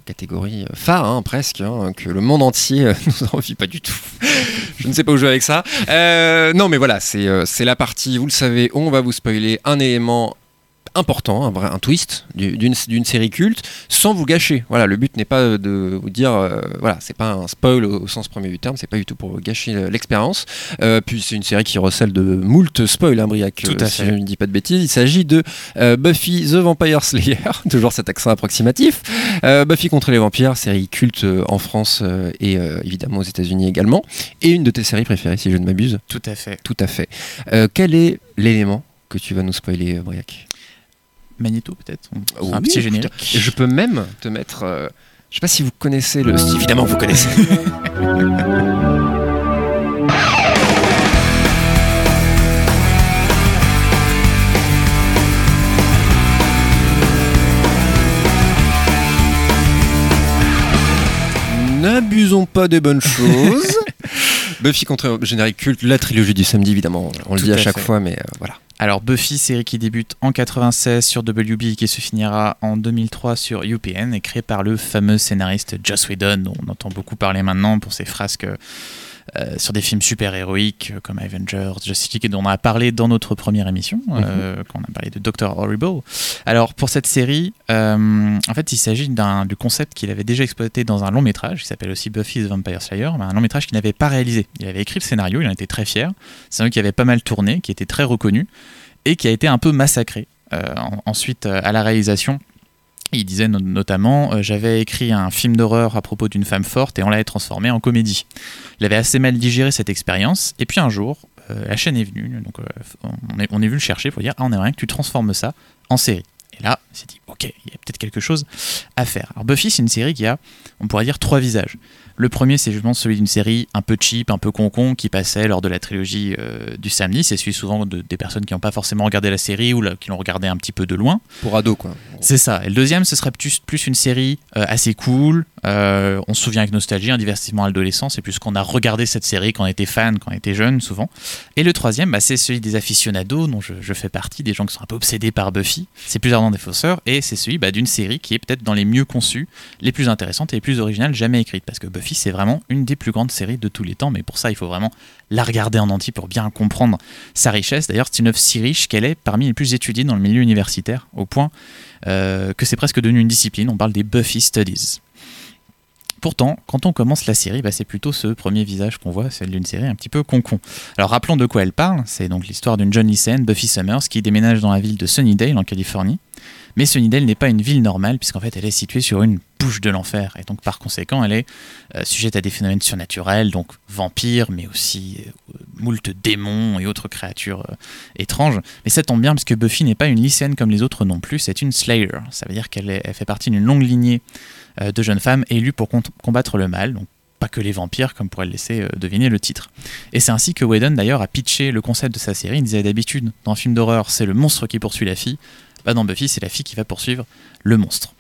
catégorie euh, phare hein, presque, hein, que le monde entier euh, nous envie pas du tout. Je ne sais pas où jouer avec ça. Non mais voilà, c'est c'est la partie, vous le savez, où on va vous spoiler un élément important, un, vrai, un twist du- d'une série culte, sans vous gâcher. Voilà, le but n'est pas de vous dire, euh, voilà, c'est pas un spoil au, au sens premier du terme, c'est pas du tout pour gâcher euh, l'expérience. Euh, puis c'est une série qui recèle de moult spoil, hein, Briac, Tout à si fait. je ne dis pas de bêtises. Il s'agit de euh, Buffy the Vampire Slayer, toujours cet accent approximatif. Euh, Buffy contre les vampires, série culte euh, en France euh, et euh, évidemment aux États-Unis également. Et une de tes séries préférées, si je ne m'abuse. Tout à fait. Tout à fait. Euh, quel est l'élément que tu vas nous spoiler, euh, Briac? Magneto, peut-être fera Un petit générique. Je peux même te mettre. euh, je sais pas si vous connaissez le. si, Évidemment, vous connaissez. N'abusons pas des bonnes choses. Buffy contre générique culte, la trilogie du samedi évidemment. On le dit à, à chaque fait. fois, mais euh, voilà. Alors Buffy, série qui débute en 96 sur WB et qui se finira en 2003 sur UPN, est créée par le fameux scénariste Joss Whedon, dont on entend beaucoup parler maintenant pour ses frasques euh, sur des films super-héroïques euh, comme Avengers, Justice League, dont on a parlé dans notre première émission, euh, quand on a parlé de Doctor Horrible. Alors pour cette série, euh, en fait il s'agit d'un du concept qu'il avait déjà exploité dans un long métrage qui s'appelle aussi Buffy the Vampire Slayer, un long métrage qu'il n'avait pas réalisé. Il avait écrit le scénario, il en était très fier. C'est un qui avait pas mal tourné, qui était très reconnu et qui a été un peu massacré. Euh, en- ensuite, euh, à la réalisation, il disait no- notamment euh, J'avais écrit un film d'horreur à propos d'une femme forte et on l'avait transformé en comédie. Il avait assez mal digéré cette expérience, et puis un jour, euh, la chaîne est venue, donc euh, on, est, on est venu le chercher pour dire Ah, on aimerait que tu transformes ça en série. Et là, il s'est dit Ok, il y a peut-être quelque chose à faire. Alors, Buffy, c'est une série qui a, on pourrait dire, trois visages. Le premier, c'est justement celui d'une série un peu cheap, un peu concon, qui passait lors de la trilogie euh, du samedi. C'est celui souvent de- des personnes qui n'ont pas forcément regardé la série ou là, qui l'ont regardé un petit peu de loin. Pour ado, quoi. C'est ça. Et le deuxième, ce serait plus, plus une série euh, assez cool. Euh, on se souvient avec nostalgie, un divertissement adolescent. C'est plus qu'on a regardé cette série quand on était fan, quand on était jeune, souvent. Et le troisième, bah, c'est celui des aficionados, dont je, fais partie, des gens qui sont un peu obsédés par Buffy. C'est plus ardent des fausseurs. Et c'est celui bah, d'une série qui est peut-être dans les mieux conçues, les plus intéressantes et les plus originales jamais écrites. Parce que Buffy, c'est vraiment une des plus grandes séries de tous les temps. Mais pour ça, il faut vraiment la regarder en entier pour bien comprendre sa richesse. D'ailleurs, c'est une œuvre si riche qu'elle est parmi les plus étudiées dans le milieu universitaire, au point euh, que c'est presque devenu une discipline. On parle des Buffy Studies. Pourtant, quand on commence la série, bah, c'est plutôt ce premier visage qu'on voit, celle d'une série un petit peu concon. Alors rappelons de quoi elle parle. C'est donc l'histoire d'une jeune lycéenne, Buffy Summers, qui déménage dans la ville de Sunnydale, en Californie. Mais Sunnydale n'est pas une ville normale, puisqu'en fait elle est située sur une bouche de l'enfer. Et donc par conséquent, elle est euh, sujette à des phénomènes surnaturels, donc vampires, mais aussi euh, moult démons et autres créatures euh, étranges. Mais ça tombe bien, parce que Buffy n'est pas une lycéenne comme les autres non plus, c'est une Slayer. Ça veut dire qu'elle fait partie d'une longue lignée de jeunes femmes élues pour combattre le mal. Donc pas que les vampires, comme pourrait le laisser euh, deviner le titre. Et c'est ainsi que Whedon d'ailleurs a pitché le concept de sa série. Il disait d'habitude, dans un film d'horreur, c'est le monstre qui poursuit la fille. Bah, dans Buffy, c'est la fille qui va poursuivre le monstre.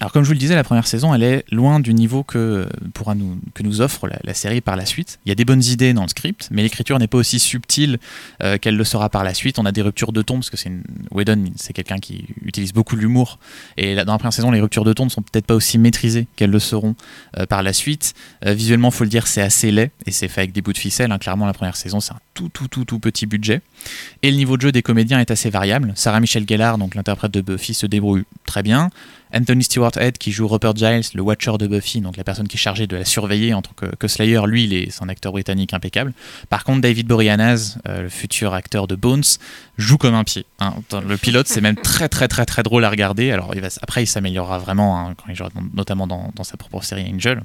Alors comme je vous le disais, la première saison, elle est loin du niveau que, pourra nous, que nous offre la, la série par la suite. Il y a des bonnes idées dans le script, mais l'écriture n'est pas aussi subtile euh, qu'elle le sera par la suite. On a des ruptures de ton, parce que c'est une... Whedon, c'est quelqu'un qui utilise beaucoup l'humour. Et là, dans la première saison, les ruptures de ton ne sont peut-être pas aussi maîtrisées qu'elles le seront euh, par la suite. Euh, visuellement, faut le dire, c'est assez laid, et c'est fait avec des bouts de ficelle. hein. Clairement, la première saison, c'est un tout, tout, tout, tout petit budget. Et le niveau de jeu des comédiens est assez variable. Sarah Michelle Gellar, donc l'interprète de Buffy, se débrouille très bien. Anthony Stewart Head, qui joue Rupert Giles, le Watcher de Buffy, donc la personne qui est chargée de la surveiller en tant que, Slayer, lui, il est, un acteur britannique impeccable. Par contre, David Boreanaz, euh, le futur acteur de Bones, joue comme un pied. hein. Le pilote, c'est même très, très, très, très drôle à regarder. Alors, après, il s'améliorera vraiment hein, quand il jouera notamment dans, dans sa propre série Angel.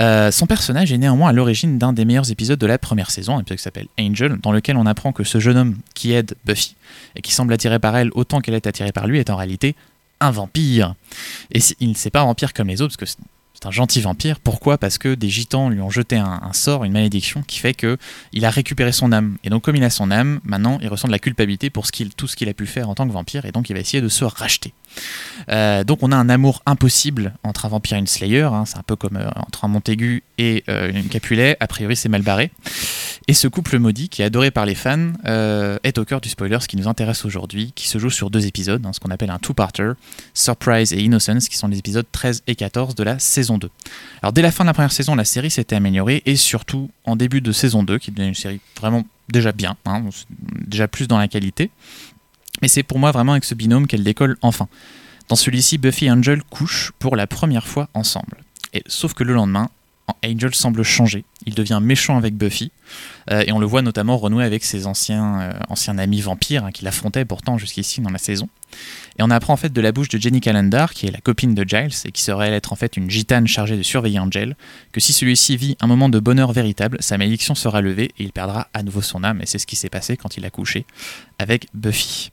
Euh, son personnage est néanmoins à l'origine d'un des meilleurs épisodes de la première saison, un épisode qui s'appelle Angel, dans lequel on apprend que ce jeune qui aide Buffy et qui semble attiré par elle autant qu'elle est attirée par lui est en réalité un vampire. Et il ne c'est pas vampire comme les autres, parce que c'est un gentil vampire. Pourquoi? Parce que des gitans lui ont jeté un, sort, une malédiction qui fait que il a récupéré son âme. Et donc, comme il a son âme, maintenant, il ressent de la culpabilité pour tout ce qu'il a pu faire en tant que vampire, et donc il va essayer de se racheter. Euh, donc, on a un amour impossible entre un vampire et une Slayer. hein. c'est un peu comme euh, entre un Montaigu et euh, une Capulet. A priori, c'est mal barré. Et ce couple maudit, qui est adoré par les fans, est au cœur du spoiler, ce qui nous intéresse aujourd'hui, qui se joue sur deux épisodes, hein, ce qu'on appelle un two-parter, Surprise et Innocence, qui sont les épisodes 13 et 14 de la saison 2. Alors dès la fin de la première saison, la série s'était améliorée, et surtout en début de saison 2, qui devenait une série vraiment déjà bien, hein, déjà plus dans la qualité. Mais c'est pour moi vraiment avec ce binôme qu'elle décolle enfin. Dans celui-ci, Buffy et Angel couchent pour la première fois ensemble. Et, sauf que le lendemain, Angel semble changer. Il devient méchant avec Buffy. euh, et on le voit notamment renouer avec ses anciens, euh, anciens amis vampires hein, qu'il affrontait pourtant jusqu'ici dans la saison. Et on apprend en fait de la bouche de Jenny Calendar, qui est la copine de Giles et qui se révèle être en fait une gitane chargée de surveiller Angel, que si celui-ci vit un moment de bonheur véritable, sa malédiction sera levée et il perdra à nouveau son âme. Et c'est ce qui s'est passé quand il a couché avec Buffy.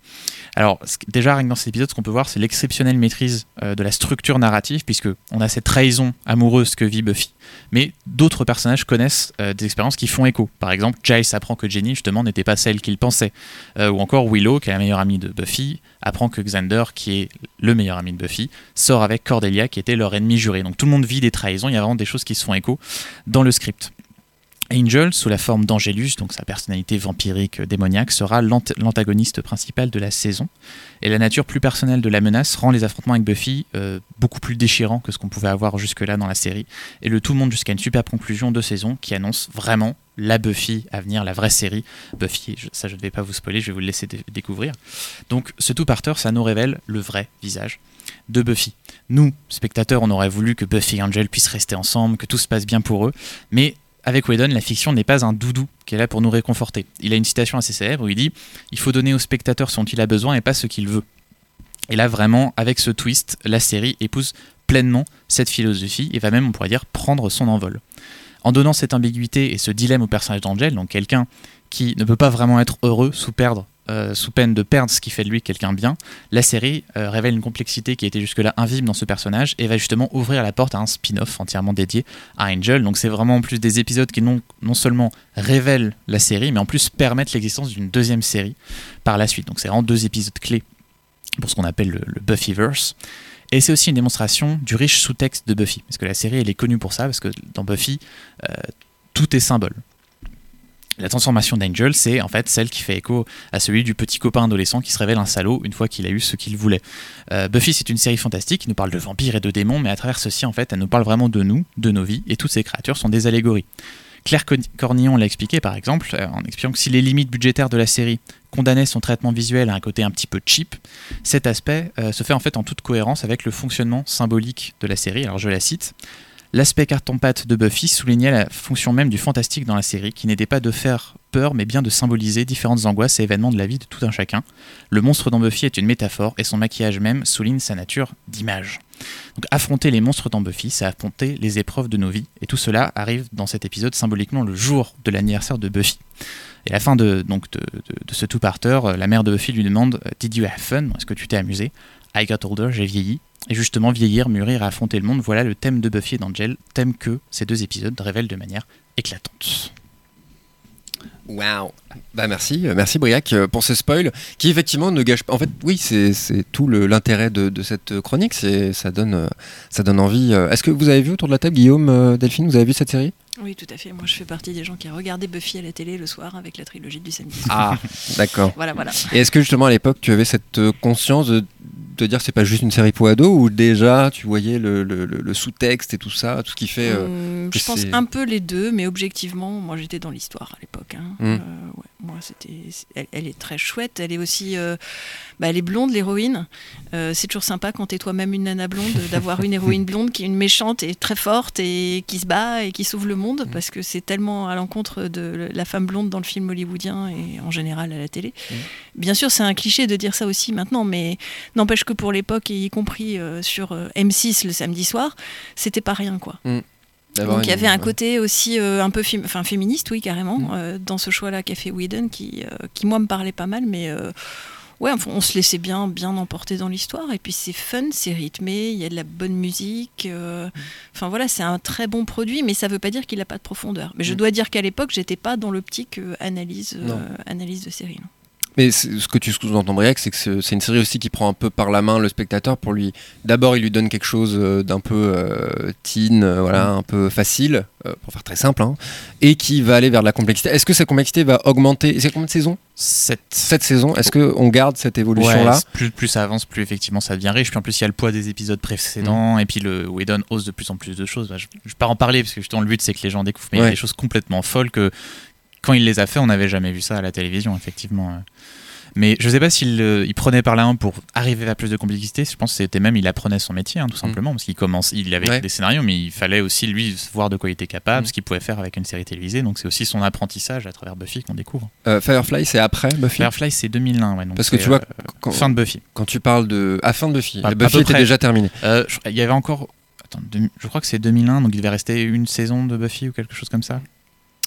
Alors, déjà, rien que dans cet épisode, ce qu'on peut voir, c'est l'exceptionnelle maîtrise euh, de la structure narrative, puisque on a cette trahison amoureuse que vit Buffy. Mais d'autres personnages connaissent euh, des expériences qui font écho. Par exemple, Giles apprend que Jenny, justement, n'était pas celle qu'il pensait. Euh, ou encore Willow, qui est la meilleure amie de Buffy, apprend que Xander, qui est le meilleur ami de Buffy, sort avec Cordelia, qui était leur ennemi juré. Donc tout le monde vit des trahisons, il y a vraiment des choses qui se font écho dans le script. Angel, sous la forme d'Angelus, donc sa personnalité vampirique euh, démoniaque, sera l'ant- l'antagoniste principal de la saison. Et la nature plus personnelle de la menace rend les affrontements avec Buffy euh, beaucoup plus déchirants que ce qu'on pouvait avoir jusque-là dans la série. Et le tout monte jusqu'à une superbe conclusion de saison qui annonce vraiment la Buffy à venir, la vraie série. Buffy, ça je ne vais pas vous spoiler, je vais vous le laisser dé- découvrir. Donc ce two-parter, ça nous révèle le vrai visage de Buffy. Nous, spectateurs, on aurait voulu que Buffy et Angel puissent rester ensemble, que tout se passe bien pour eux, mais avec Whedon, la fiction n'est pas un doudou qui est là pour nous réconforter. Il a une citation assez célèbre où il dit Il faut donner au spectateur ce dont il a besoin et pas ce qu'il veut. Et là, vraiment, avec ce twist, la série épouse pleinement cette philosophie et va même, on pourrait dire, prendre son envol. En donnant cette ambiguïté et ce dilemme au personnage d'Angel, donc quelqu'un qui ne peut pas vraiment être heureux sous, perdre, euh, sous peine de perdre ce qui fait de lui quelqu'un bien, la série euh, révèle une complexité qui était jusque-là invisible dans ce personnage et va justement ouvrir la porte à un spin-off entièrement dédié à Angel. Donc c'est vraiment en plus des épisodes qui non, non seulement révèlent la série, mais en plus permettent l'existence d'une deuxième série par la suite. Donc c'est vraiment deux épisodes clés pour ce qu'on appelle le, le Buffyverse. Et c'est aussi une démonstration du riche sous-texte de Buffy, parce que la série elle est connue pour ça, parce que dans Buffy, euh, tout est symbole. La transformation d'Angel, c'est en fait celle qui fait écho à celui du petit copain adolescent qui se révèle un salaud une fois qu'il a eu ce qu'il voulait. Euh, Buffy, c'est une série fantastique qui nous parle de vampires et de démons, mais à travers ceci, en fait, elle nous parle vraiment de nous, de nos vies, et toutes ces créatures sont des allégories. Claire Cornillon l'a expliqué par exemple, euh, en expliquant que si les limites budgétaires de la série condamnaient son traitement visuel à un côté un petit peu cheap, cet aspect euh, se fait en fait en toute cohérence avec le fonctionnement symbolique de la série. Alors je la cite. L'aspect carton-pâte de Buffy soulignait la fonction même du fantastique dans la série, qui n'était pas de faire peur, mais bien de symboliser différentes angoisses et événements de la vie de tout un chacun. Le monstre dans Buffy est une métaphore, et son maquillage même souligne sa nature d'image. Donc affronter les monstres dans Buffy, c'est affronter les épreuves de nos vies, et tout cela arrive dans cet épisode symboliquement le jour de l'anniversaire de Buffy. Et à la fin de, donc de, de- ce two-parter, euh, la mère de Buffy lui demande Did you have fun? Est-ce que tu t'es amusé? I got older, j'ai vieilli. Et justement, vieillir, mûrir et affronter le monde, voilà le thème de Buffy et d'Angel, thème que ces deux épisodes révèlent de manière éclatante. Waouh Bah merci, euh, merci Briac euh, pour ce spoil qui effectivement ne gâche pas. En fait, oui, c'est tout l'intérêt de, de cette chronique, c'est ça donne euh, ça donne envie. euh. Est-ce que vous avez vu autour de la table, Guillaume, euh, Delphine, vous avez vu cette série? Oui, tout à fait. Moi, je fais partie des gens qui regardaient Buffy à la télé le soir avec la trilogie du samedi. Ah, d'accord. Voilà, voilà. Et est-ce que justement à l'époque tu avais cette euh, conscience de, de dire que c'est pas juste une série pour ados ou déjà tu voyais le, le- sous-texte et tout ça, tout ce qui fait. euh, que je pense un peu les deux, mais objectivement, moi j'étais dans l'histoire à l'époque. hein. Mm. Euh, ouais, moi, c'était, elle, elle est très chouette. Elle est aussi, euh, bah, elle est blonde, l'héroïne. C'est toujours sympa quand t'es toi-même une nana blonde d'avoir une héroïne blonde qui est une méchante et très forte et qui se bat et qui sauve le monde parce que c'est tellement à l'encontre de la femme blonde dans le film hollywoodien et en général à la télé. Bien sûr, c'est un cliché de dire ça aussi maintenant, mais n'empêche que pour l'époque y compris euh, sur euh, M6 le samedi soir, c'était pas rien quoi. d'avoir Donc il y avait un côté aussi euh, un peu féministe, oui, carrément, Mm. euh, dans ce choix-là qu'a fait Whedon, qui, euh, qui moi me parlait pas mal, mais ouais, enfin, on se laissait bien, bien emporter dans l'histoire. Et puis c'est fun, c'est rythmé, il y a de la bonne musique. euh, Enfin voilà, c'est un très bon produit, mais ça veut pas dire qu'il n'a pas de profondeur. Mais je Mm. dois dire qu'à l'époque, j'étais pas dans l'optique analyse, analyse de série. non. Mais ce que tu sous-entends, Briac, c'est que c'est une série aussi qui prend un peu par la main le spectateur pour lui. D'abord, il lui donne quelque chose euh, d'un peu euh, teen, euh, voilà, un peu facile, euh, pour faire très simple, hein, et qui va aller vers de la complexité. Est-ce que cette complexité va augmenter C'est combien de saisons? 7. Cette saison. Est-ce qu'on garde cette évolution-là? Plus, plus ça avance, plus effectivement ça devient riche. Puis en plus, il y a le poids des épisodes précédents. Et puis le Whedon ose de plus en plus de choses. Bah, je ne vais pas en parler parce que justement, le but c'est que les gens découvrent. Mais il y a des choses complètement folles que quand il les a fait, on n'avait jamais vu ça à la télévision, effectivement. Mais je sais pas s'il euh, il prenait par la main pour arriver à plus de complexité. Je pense que c'était même, il apprenait son métier, hein, tout simplement. Parce qu'il commence, il avait Ouais. des scénarios, mais il fallait aussi lui voir de quoi il était capable, Mm. ce qu'il pouvait faire avec une série télévisée. Donc c'est aussi son apprentissage à travers Buffy qu'on découvre. Euh, Firefly, c'est après Buffy? Firefly, c'est 2001, ouais, donc Parce que tu vois, euh, quand, fin de Buffy. quand tu parles de. À fin de Buffy. Buffy était près. déjà terminé. Je- il y avait encore. Je crois que c'est 2001, donc il devait rester une saison de Buffy ou quelque chose comme ça.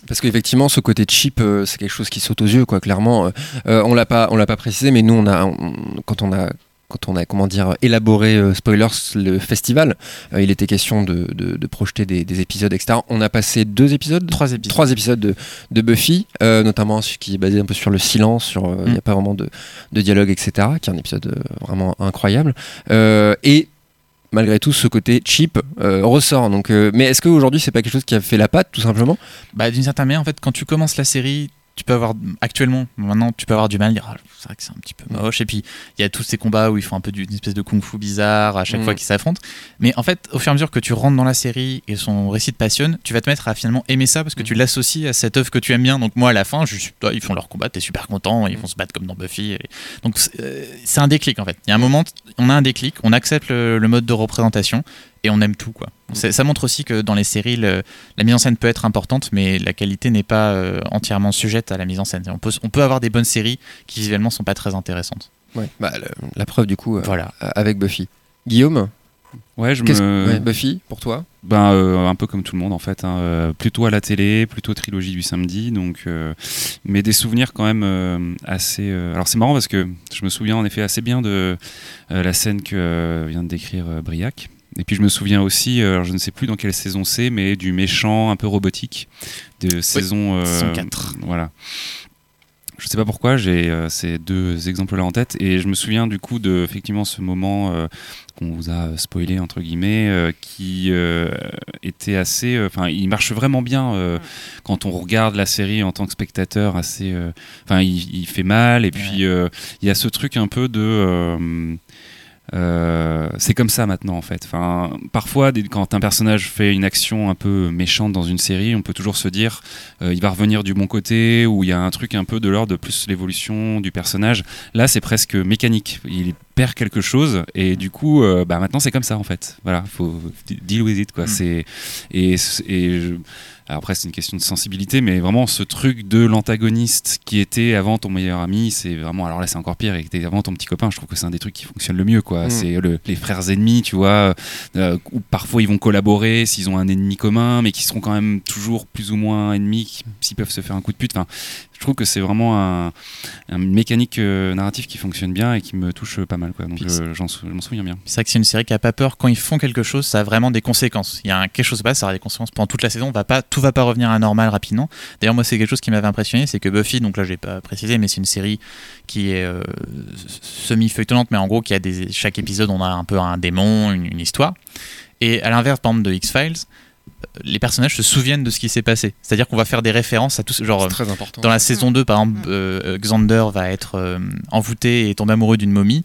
Parce qu'effectivement, ce côté cheap, euh, c'est quelque chose qui saute aux yeux, quoi. Clairement, Euh, on l'a pas, on l'a pas précisé, mais nous, on a, on- quand on a, quand on a, comment dire, élaboré euh, spoilers le festival, euh, il était question de, de- de projeter des, des épisodes, etc. On a passé deux épisodes, Trois épisodes. trois épisodes de, de Buffy, euh, notamment celui qui est basé un peu sur le silence, sur il n'y a Mm. pas vraiment de, de dialogue, etc. Qui est un épisode vraiment incroyable. Et malgré tout, ce côté cheap euh, ressort. Donc, euh, mais est-ce qu'aujourd'hui, c'est pas quelque chose qui a fait la patte, tout simplement? Bah, d'une certaine manière, en fait, quand tu commences la série, tu peux avoir actuellement, maintenant, tu peux avoir du mal à dire, Ah, c'est vrai que c'est un petit peu moche. Et puis, il y a tous ces combats où ils font un peu d'une espèce de kung-fu bizarre à chaque Mm. fois qu'ils s'affrontent. Mais en fait, au fur et à mesure que tu rentres dans la série et son récit te passionne, tu vas te mettre à finalement aimer ça parce que tu l'associes à cette œuvre que tu aimes bien. Donc moi, à la fin, je suis, toi, ils font leur combat, t'es super content, ils vont se battre comme dans Buffy. et- Donc c'est euh, c'est un déclic en fait. Il y a un moment, on a un déclic, on accepte le, le mode de représentation et on aime tout quoi. Ça montre aussi que dans les séries, le- la mise en scène peut être importante, mais la qualité n'est pas euh, entièrement sujette à la mise en scène. On peut, on peut avoir des bonnes séries qui visuellement sont pas très intéressantes. Ouais. Bah, le- la preuve, du coup, euh, Voilà. euh, avec Buffy. Guillaume, Ouais, je me. ouais, Buffy, pour toi Ben, euh, un peu comme tout le monde en fait, hein, euh, plutôt à la télé, plutôt trilogie du samedi, donc euh, mais des souvenirs quand même euh, assez. euh, Alors c'est marrant parce que je me souviens en effet assez bien de euh, la scène que euh, vient de décrire euh, Briac. Et puis je me souviens aussi, euh, alors, je ne sais plus dans quelle saison c'est, mais du méchant un peu robotique de saison, euh, saison 4. Voilà. Je sais pas pourquoi, j'ai euh, ces deux exemples-là en tête et je me souviens du coup de effectivement ce moment euh, qu'on vous a spoilé entre guillemets, euh, qui était assez, enfin, il marche vraiment bien quand on regarde la série en tant que spectateur. Assez, enfin, il, il fait mal et puis il y a ce truc un peu de euh, c'est comme ça maintenant en fait. Enfin, parfois, quand un personnage fait une action un peu méchante dans une série, on peut toujours se dire euh, il va revenir du bon côté ou il y a un truc un peu de l'ordre de plus l'évolution du personnage. Là, c'est presque mécanique. Il perd quelque chose et du coup, euh, bah, maintenant c'est comme ça en fait. Voilà, faut deal with it quoi. Mm. C'est et, et je- après, c'est une question de sensibilité, mais vraiment ce truc de l'antagoniste qui était avant ton meilleur ami, c'est vraiment. Alors là, c'est encore pire, et était avant ton petit copain, je trouve que c'est un des trucs qui fonctionne le mieux, quoi. Mm. C'est le- les frères ennemis, tu vois, euh, où parfois ils vont collaborer s'ils ont un ennemi commun, mais qui seront quand même toujours plus ou moins ennemis, s'ils peuvent se faire un coup de pute. Enfin, je trouve que c'est vraiment un, un mécanique euh, narratif qui fonctionne bien et qui me touche pas mal, quoi. Donc euh, j'en sou- je m'en souviens bien. C'est vrai que c'est une série qui a pas peur quand ils font quelque chose, ça a vraiment des conséquences. Il y a un- quelque chose qui se passe, ça aura des conséquences pendant toute la saison. On va pas, tout va pas revenir à normal rapidement. D'ailleurs, moi, c'est quelque chose qui m'avait impressionné, c'est que Buffy, donc là, j'ai pas précisé, mais c'est une série qui est euh, semi feuilletonnante, mais en gros, qui a des chaque épisode, on a un peu un démon, une, une histoire. Et à l'inverse, par exemple, de X Files. Les personnages se souviennent de ce qui s'est passé. C'est-à-dire qu'on va faire des références à tout ce genre. C'est très important. Dans la saison 2, par exemple, euh, Xander va être euh, envoûté et tomber amoureux d'une momie.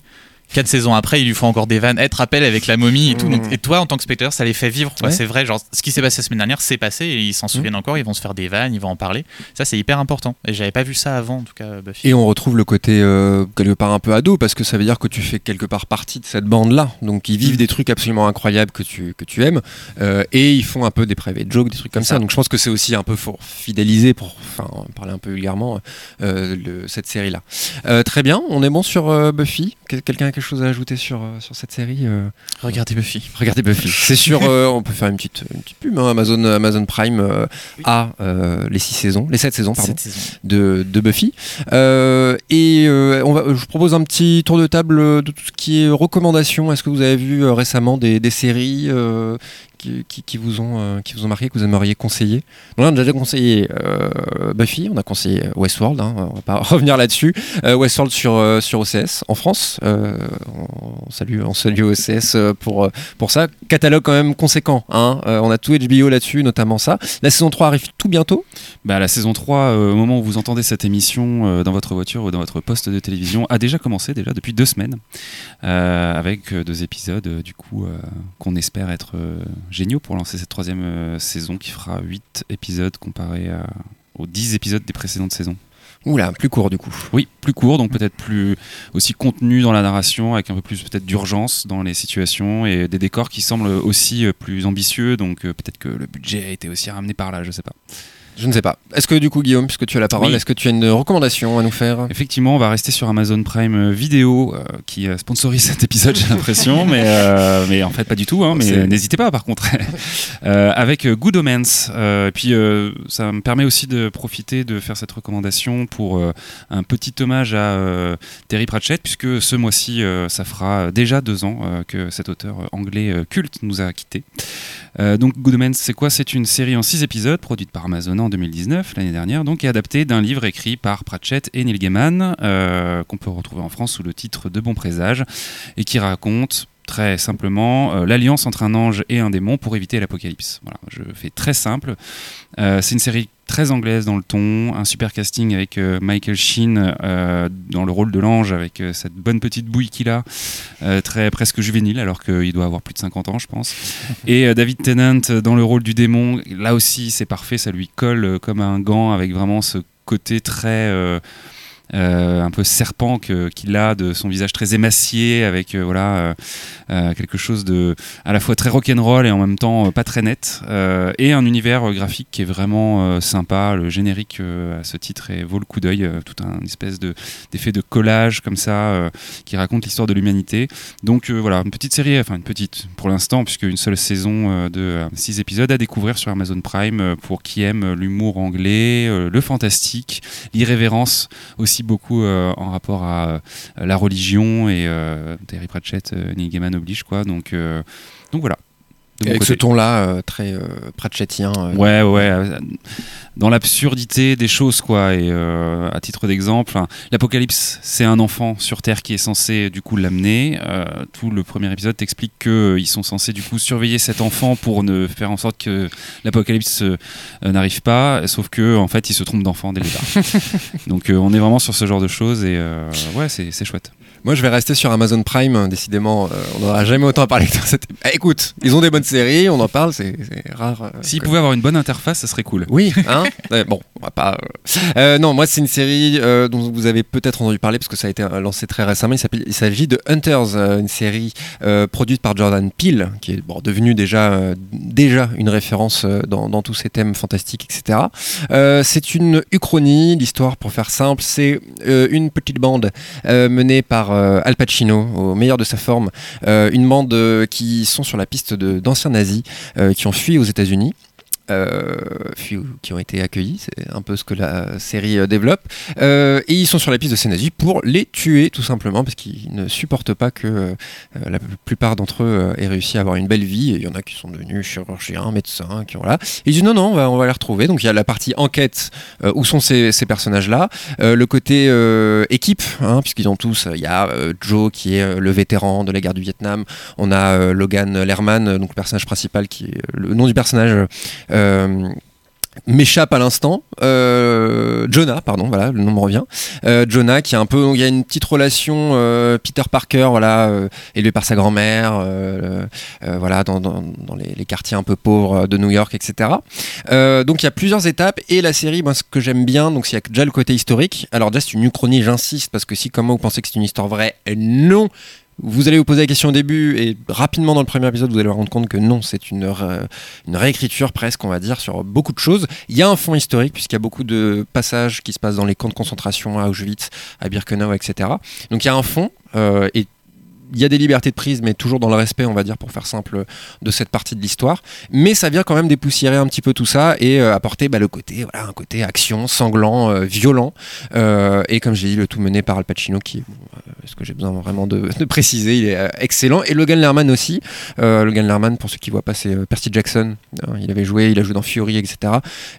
Quatre saisons après, ils lui font encore des vannes. Être rappel avec la momie et tout. Donc, et toi, en tant que spectateur, ça les fait vivre. Ouais. C'est vrai, genre, ce qui s'est passé la semaine dernière, c'est passé et ils s'en souviennent encore. Ils vont se faire des vannes, ils vont en parler. Ça, c'est hyper important. Et j'avais pas vu ça avant, en tout cas, Buffy. Et on retrouve le côté euh, quelque part un peu ado parce que ça veut dire que tu fais quelque part partie de cette bande là. Donc ils vivent Mm. des trucs absolument incroyables que tu, que tu aimes euh, et ils font un peu des private jokes, des trucs comme ça. ça. Donc je pense que c'est aussi un peu pour fidéliser, pour enfin, parler un peu vulgairement, euh, le- cette série là. très bien, on est bon sur euh, Buffy? Quel- Quelqu'un a quelque quelque chose à ajouter sur, euh, sur cette série euh Regardez Buffy. Regardez Buffy. C'est sûr, euh, on peut faire une petite, une petite pub. hein. Amazon, Amazon Prime euh, a les six saisons, les sept saisons, pardon, de, de Buffy. Et on va, je vous propose un petit tour de table de tout ce qui est recommandations. Est-ce que vous avez vu récemment des, des séries qui, vous ont, euh, qui vous ont marqué, que vous aimeriez conseiller On a déjà conseillé euh, Buffy, on a conseillé Westworld, hein, on va pas revenir là-dessus. Euh, Westworld sur, sur OCS en France. On, salue, on salue OCS pour, pour ça. Catalogue quand même conséquent. Hein. On a tout HBO là-dessus, notamment ça. La saison 3 arrive tout bientôt. Bah, la saison 3, euh, au moment où vous entendez cette émission dans votre voiture ou dans votre poste de télévision, a déjà commencé, déjà depuis deux semaines, avec deux épisodes, du coup, qu'on espère être géniaux pour lancer cette troisième euh, saison qui fera 8 épisodes comparé à- aux 10 épisodes des précédentes saisons. Oula, plus court du coup. Oui, plus court, donc peut-être plus aussi contenu dans la narration, avec un peu plus peut-être d'urgence dans les situations et des décors qui semblent aussi euh, plus ambitieux, donc euh, peut-être que le budget a été aussi ramené par là, je sais pas. Je ne sais pas. Est-ce que du coup, Guillaume, puisque tu as la parole, Oui. est-ce que tu as une recommandation à nous faire? Effectivement, on va rester sur Amazon Prime euh, Vidéo, euh, qui euh, sponsorise cet épisode, j'ai l'impression, mais, euh, mais en fait pas du tout. hein, mais n'hésitez pas, par contre, Euh, avec Good Omens. Euh, et puis, ça me permet aussi de profiter de faire cette recommandation pour un petit hommage à Terry Pratchett, puisque ce mois-ci, ça fera déjà deux ans que cet auteur anglais culte nous a quittés. Donc Good Omens, c'est quoi? C'est une série en six épisodes produite par Amazon en 2019, l'année dernière, donc et adaptée d'un livre écrit par Pratchett et Neil Gaiman, euh, qu'on peut retrouver en France sous le titre De Bon Présage, et qui raconte très simplement euh, l'alliance entre un ange et un démon pour éviter l'apocalypse. Voilà, je fais très simple. Euh, c'est une série très anglaise dans le ton, un super casting avec euh, Michael Sheen dans le rôle de l'ange, avec cette bonne petite bouille qu'il a, très presque juvénile, alors qu'il doit avoir plus de 50 ans, je pense. Et David Tennant dans le rôle du démon, là aussi c'est parfait, ça lui colle comme un gant avec vraiment ce côté très un peu serpent qu'il a de son visage très émacié avec euh, voilà euh, euh, quelque chose de à la fois très rock'n'roll et en même temps euh, pas très net. Euh, et un univers euh, graphique qui est vraiment euh, sympa. Le générique euh, à ce titre vaut le coup d'œil euh, tout un espèce de d'effet de collage comme ça euh, qui raconte l'histoire de l'humanité. Donc euh, voilà une petite série enfin une petite pour l'instant puisque une seule saison euh, de euh, six épisodes à découvrir sur Amazon Prime euh, pour qui aime euh, l'humour anglais euh, le fantastique l'irrévérence aussi beaucoup euh, en rapport à euh, la religion et euh, Terry Pratchett, Neil Gaiman oblige quoi. Donc, donc voilà. Avec ce ton-là, euh, très euh, Pratchettien. euh, Ouais, ouais, dans l'absurdité des choses, quoi. Et à titre d'exemple, hein, l'apocalypse, c'est un enfant sur Terre qui est censé du coup l'amener. Tout le premier épisode t'explique qu'ils sont censés du coup surveiller cet enfant pour ne faire en sorte que l'apocalypse n'arrive pas. Sauf que en fait, il se trompe d'enfant dès le départ. Donc on est vraiment sur ce genre de choses et ouais, c'est chouette. Moi, je vais rester sur Amazon Prime. hein, Décidément, euh, on n'aura jamais autant parlé que dans cette. Ah, écoute, ils ont des bonnes séries, on en parle, c'est rare. euh, S'ils que- pouvaient avoir une bonne interface, ça serait cool. Oui, hein Bon, on va pas. euh, non, moi, c'est une série dont vous avez peut-être entendu parler parce que ça a été lancé très récemment. Il s'agit de Hunters, une série produite par Jordan Peele, qui est bon, devenu déjà, déjà une référence dans, dans tous ces thèmes fantastiques, etc. C'est une uchronie. L'histoire, pour faire simple, c'est une petite bande menée par euh, Al Pacino au meilleur de sa forme. Euh, une bande euh, qui sont sur la piste d'anciens nazis qui ont fui aux États-Unis. Euh, qui ont été accueillis, c'est un peu ce que la série euh, développe. Euh, et ils sont sur la piste de ces nazis pour les tuer, tout simplement, parce qu'ils ne supportent pas que la plupart d'entre eux aient réussi à avoir une belle vie. Il y en a qui sont devenus chirurgiens, médecins, qui ont là. Ils disent non, non, on va, les retrouver. Donc il y a la partie enquête, où sont ces, personnages-là. Le côté équipe, hein, puisqu'ils ont tous, il y a Joe qui est le vétéran de la guerre du Vietnam, on a Logan Lerman, donc le personnage principal, qui le nom du personnage. Euh, m'échappe à l'instant Euh, Jonah pardon voilà le nom revient Euh, Jonah qui a un peu il y a une petite relation Peter Parker voilà élevé par sa grand-mère voilà dans, les, quartiers un peu pauvres de New York etc donc il y a plusieurs étapes et la série, moi, ce que j'aime bien, donc il y a déjà le côté historique. Alors déjà c'est une uchronie, j'insiste parce que si comme moi vous pensez que c'est une histoire vraie, non. Vous allez vous poser la question au début et rapidement dans le premier épisode vous allez vous rendre compte que non, c'est une, ré- une réécriture presque, on va dire, sur beaucoup de choses. Il y a un fond historique puisqu'il y a beaucoup de passages qui se passent dans les camps de concentration à Auschwitz, à Birkenau, etc. Donc il y a un fond euh, et il y a des libertés de prise, mais toujours dans le respect, on va dire, pour faire simple, de cette partie de l'histoire. Mais ça vient quand même dépoussiérer un petit peu tout ça et euh, apporter bah, le côté, voilà, un côté action, sanglant, euh, violent. Euh, et comme j'ai dit, le tout mené par Al Pacino, qui, euh, ce que j'ai besoin vraiment de, préciser, il est excellent. Et Logan Lerman aussi. Logan Lerman, pour ceux qui voient pas, c'est Percy Jackson. Euh, il avait joué, il a joué dans Fury, etc.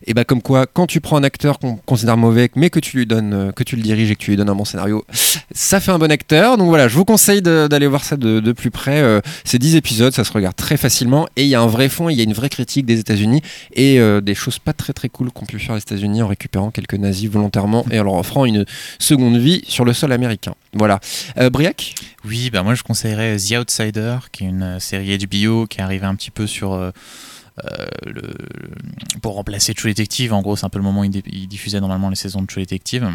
Et bah comme quoi, quand tu prends un acteur qu'on considère mauvais, mais que tu lui donnes, que tu le diriges et que tu lui donnes un bon scénario, ça fait un bon acteur. Donc voilà, je vous conseille de- d'aller voir ça de, plus près. Euh, c'est 10 épisodes, ça se regarde très facilement et il y a un vrai fond, il y a une vraie critique des États-Unis et euh, des choses pas très très cool qu'ont pu faire les États-Unis en récupérant quelques nazis volontairement et en leur offrant une seconde vie sur le sol américain. Voilà. Euh, Briac? Oui, bah moi je conseillerais The Outsider, qui est une série HBO qui est arrivée un petit peu sur. le, pour remplacer True Detective, en gros, c'est un peu le moment où il diffusait normalement les saisons de True Detective.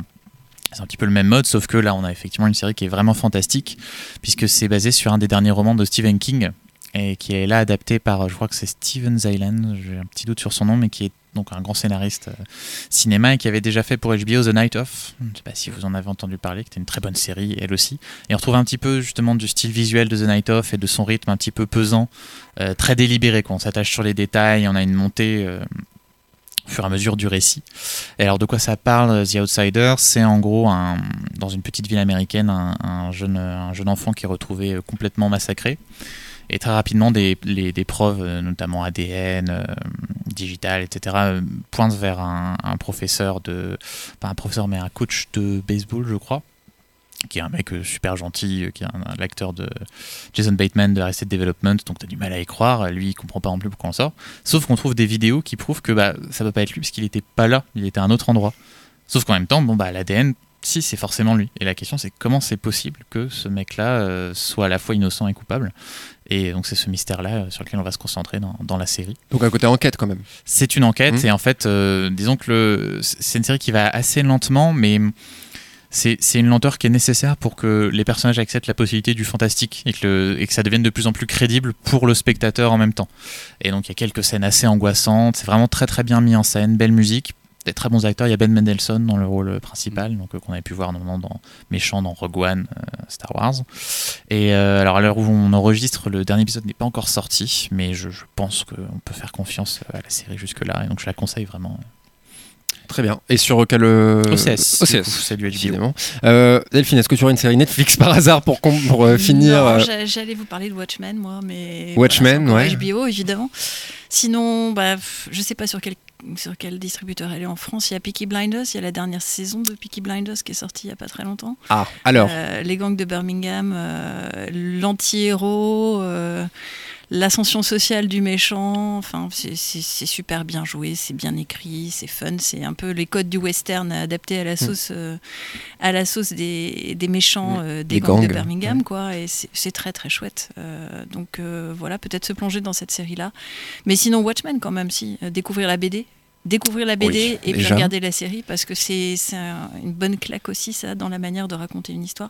C'est un petit peu le même mode, sauf que là, on a effectivement une série qui est vraiment fantastique, puisque c'est basé sur un des derniers romans de Stephen King, et qui est là adapté par, je crois que c'est Steven Zaylan, j'ai un petit doute sur son nom, mais qui est donc un grand scénariste euh, cinéma et qui avait déjà fait pour HBO The Night Of. Je ne sais pas si vous en avez entendu parler, qui était une très bonne série, elle aussi. Et on retrouve un petit peu justement du style visuel de The Night Of et de son rythme un petit peu pesant, euh, très délibéré. Quoi. On s'attache sur les détails, on a une montée euh, au fur et à mesure du récit. Et alors de quoi ça parle The Outsider? C'est en gros un, dans une petite ville américaine un, un jeune, un jeune enfant qui est retrouvé euh, complètement massacré. Et très rapidement, des, des preuves, euh, notamment ADN, euh, digital, etc., euh, pointent vers un professeur de. Pas un professeur, mais un coach de baseball, je crois, qui est un mec euh, super gentil, euh, qui est un- l'acteur de Jason Bateman de Arrested Development, donc t'as du mal à y croire. Lui, il comprend pas non plus pourquoi on sort. Sauf qu'on trouve des vidéos qui prouvent que bah, ça peut pas être lui, parce qu'il était pas là, il était à un autre endroit. Sauf qu'en même temps, bon, bah, l'ADN, si, c'est forcément lui. Et la question, c'est comment c'est possible que ce mec-là euh, soit à la fois innocent et coupable Et donc, c'est ce mystère-là sur lequel on va se concentrer dans, dans la série. Donc un côté enquête quand même. C'est une enquête Mhm. et en fait, euh, disons que le, c'est une série qui va assez lentement, mais c'est une lenteur qui est nécessaire pour que les personnages acceptent la possibilité du fantastique et que, le- et que ça devienne de plus en plus crédible pour le spectateur en même temps. Et donc il y a quelques scènes assez angoissantes, c'est vraiment très très bien mis en scène, belle musique, des très bons acteurs. Il y a Ben Mendelsohn dans le rôle principal, donc euh, qu'on avait pu voir notamment dans Méchant, dans Rogue One, euh, Star Wars. Et euh, alors à l'heure où on enregistre, le dernier épisode n'est pas encore sorti, mais je, je pense qu'on peut faire confiance à la série jusque-là, et donc je la conseille vraiment. Très bien. Et sur quel OCS. OCS. HBO. Évidemment. Euh, Delphine, est-ce que tu aurais une série Netflix par hasard pour, euh, finir Non, euh, j'a- J'allais vous parler de Watchmen, moi, mais. Watchmen, voilà, ouais. HBO, évidemment. Sinon, bah, je sais pas sur quel, sur quel distributeur elle est en France. Il y a Peaky Blinders, il y a la dernière saison de Peaky Blinders qui est sortie il y a pas très longtemps. Ah, alors. Euh, les gangs de Birmingham, euh, l'anti-héros, euh, l'ascension sociale du méchant. Enfin, c'est- super bien joué, c'est bien écrit, c'est fun. C'est un peu les codes du western adaptés à la sauce, euh, à la sauce des, des méchants Mm. euh, des gangs, de Birmingham, ouais. quoi. Et c'est très très chouette. Euh, donc voilà, peut-être se plonger dans cette série-là. Mais sinon, Watchmen quand même, si découvrir la BD. Découvrir la BD Oui, et puis regarder la série parce que c'est c'est un- une bonne claque aussi ça dans la manière de raconter une histoire.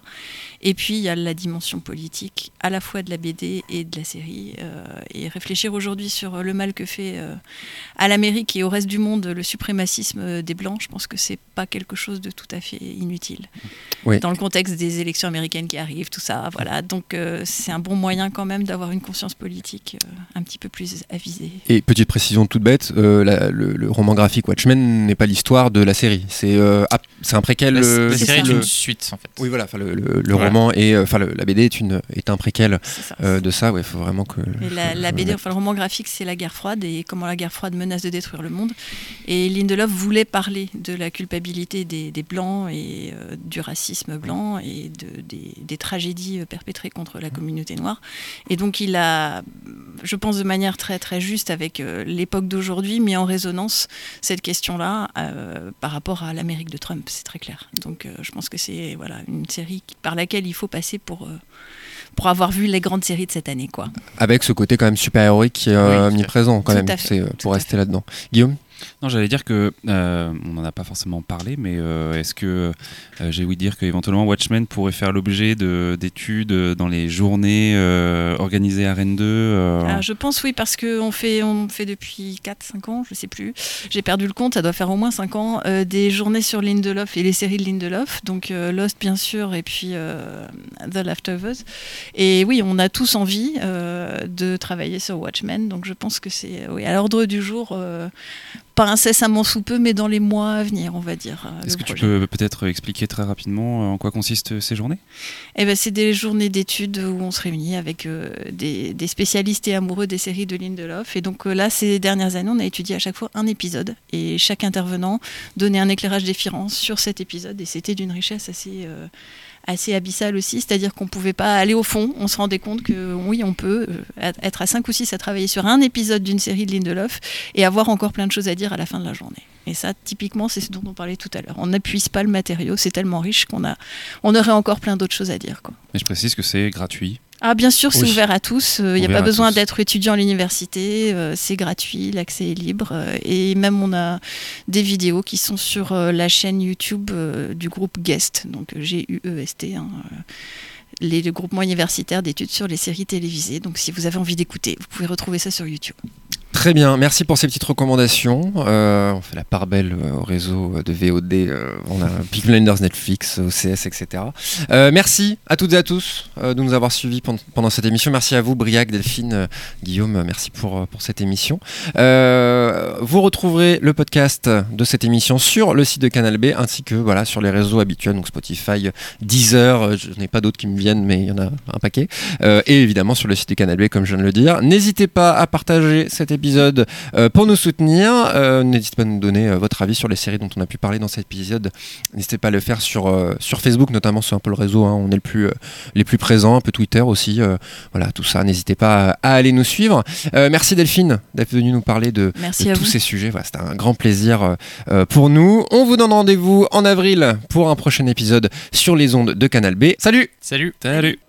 Et puis il y a la dimension politique à la fois de la BD et de la série. euh, et réfléchir aujourd'hui sur le mal que fait euh, à l'Amérique et au reste du monde le suprémacisme euh, des Blancs, je pense que c'est pas quelque chose de tout à fait inutile. Oui. Dans le contexte des élections américaines qui arrivent, tout ça. Voilà. Donc euh, c'est un bon moyen quand même d'avoir une conscience politique un petit peu plus avisée. Et petite précision toute bête, la- le, le roman graphique Watchmen n'est pas l'histoire de la série. C'est euh, c'est un préquel. La, euh, la série est une suite en fait. Oui, voilà. Le, le- le Voilà. roman et euh, enfin la BD est une est un préquel ça. euh, de ça. Ouais, faut vraiment que. Et la, BD, enfin le roman graphique, c'est la guerre froide et comment la guerre froide menace de détruire le monde. Et Lindelof voulait parler de la culpabilité des, des blancs et euh, du racisme blanc et de, des, des tragédies perpétrées contre la communauté noire. Et donc il a, je pense de manière très très juste avec euh, l'époque d'aujourd'hui, mis en résonance cette question-là euh, par rapport à l'Amérique de Trump. C'est très clair. Donc euh, je pense que c'est voilà une série par laquelle il faut passer pour euh, pour avoir vu les grandes séries de cette année, quoi. Avec ce côté quand même super héroïque qui est Oui, omniprésent quand même. C'est pour rester là-dedans. Guillaume? Non, j'allais dire que euh, on n'en a pas forcément parlé, mais euh, est-ce que euh, j'ai ouï dire qu'éventuellement Watchmen pourrait faire l'objet de- d'études dans les journées euh, organisées à Rennes 2 euh, Ah, je pense oui, parce qu'on fait, on fait depuis 4-5 ans, je sais plus. J'ai perdu le compte, ça doit faire au moins 5 ans, des journées sur Lindelof et les séries de Lindelof. Donc Lost, bien sûr, et puis The Leftovers. Et oui, on a tous envie de travailler sur Watchmen. Donc je pense que c'est oui, à l'ordre du jour, pas incessamment sous peu, mais dans les mois à venir, on va dire. euh, Est-ce que tu peux peut-être expliquer très rapidement euh, en quoi consistent ces journées? Eh ben, c'est des journées d'études où on se réunit avec euh, des, des spécialistes et amoureux des séries de Lindelof. Et donc euh, là, ces dernières années, on a étudié à chaque fois un épisode. Et chaque intervenant donnait un éclairage différent sur cet épisode. Et c'était d'une richesse assez, euh, assez abyssale aussi. C'est-à-dire qu'on ne pouvait pas aller au fond. On se rendait compte que oui, on peut euh, être à 5 ou 6 à travailler sur un épisode d'une série de Lindelof et avoir encore plein de choses à dire à la fin de la journée. Et ça, typiquement, c'est ce dont on parlait tout à l'heure. On n'épuise pas le matériau, c'est tellement riche qu'on a, on aurait encore plein d'autres choses à dire. Quoi. Mais je précise que c'est gratuit. Ah bien sûr, c'est Oui. ouvert à tous. Il n'y a pas besoin d'être étudiant à l'université. euh, c'est gratuit, l'accès est libre. euh, et même on a des vidéos qui sont sur euh, la chaîne YouTube euh, du groupe Guest, donc euh, G-U-E-S-T. hein, euh, les, le groupement universitaire d'études sur les séries télévisées. Donc si vous avez envie d'écouter, vous pouvez retrouver ça sur YouTube. Très bien, merci pour ces petites recommandations. Euh, on fait la part belle euh, au réseau de VOD. euh, on a Peaky Blinders, Netflix, OCS, etc. Merci à toutes et à tous de nous avoir suivis pendant, cette émission. Merci à vous, Briac, Delphine, Guillaume. Merci pour, pour cette émission. Vous retrouverez le podcast de cette émission sur le site de Canal B ainsi que voilà, sur les réseaux habituels, donc Spotify, Deezer. Je n'ai pas d'autres qui me viennent, mais il y en a un paquet. Et évidemment sur le site de Canal B, comme je viens de le dire. N'hésitez pas à partager cet épisode euh, pour nous soutenir. Euh, N'hésitez pas à nous donner euh, votre avis sur les séries dont on a pu parler dans cet épisode. N'hésitez pas à le faire sur, euh, sur Facebook, notamment, c'est un peu le réseau. hein, on est le plus, euh, les plus présents, un peu Twitter aussi. euh, voilà, tout ça. N'hésitez pas à, aller nous suivre. Euh, merci Delphine d'être venue nous parler de, Merci de tous vous. ces sujets. Voilà, C'était un grand plaisir pour nous. On vous donne rendez-vous en avril pour un prochain épisode sur les ondes de Canal B. Salut Salut Salut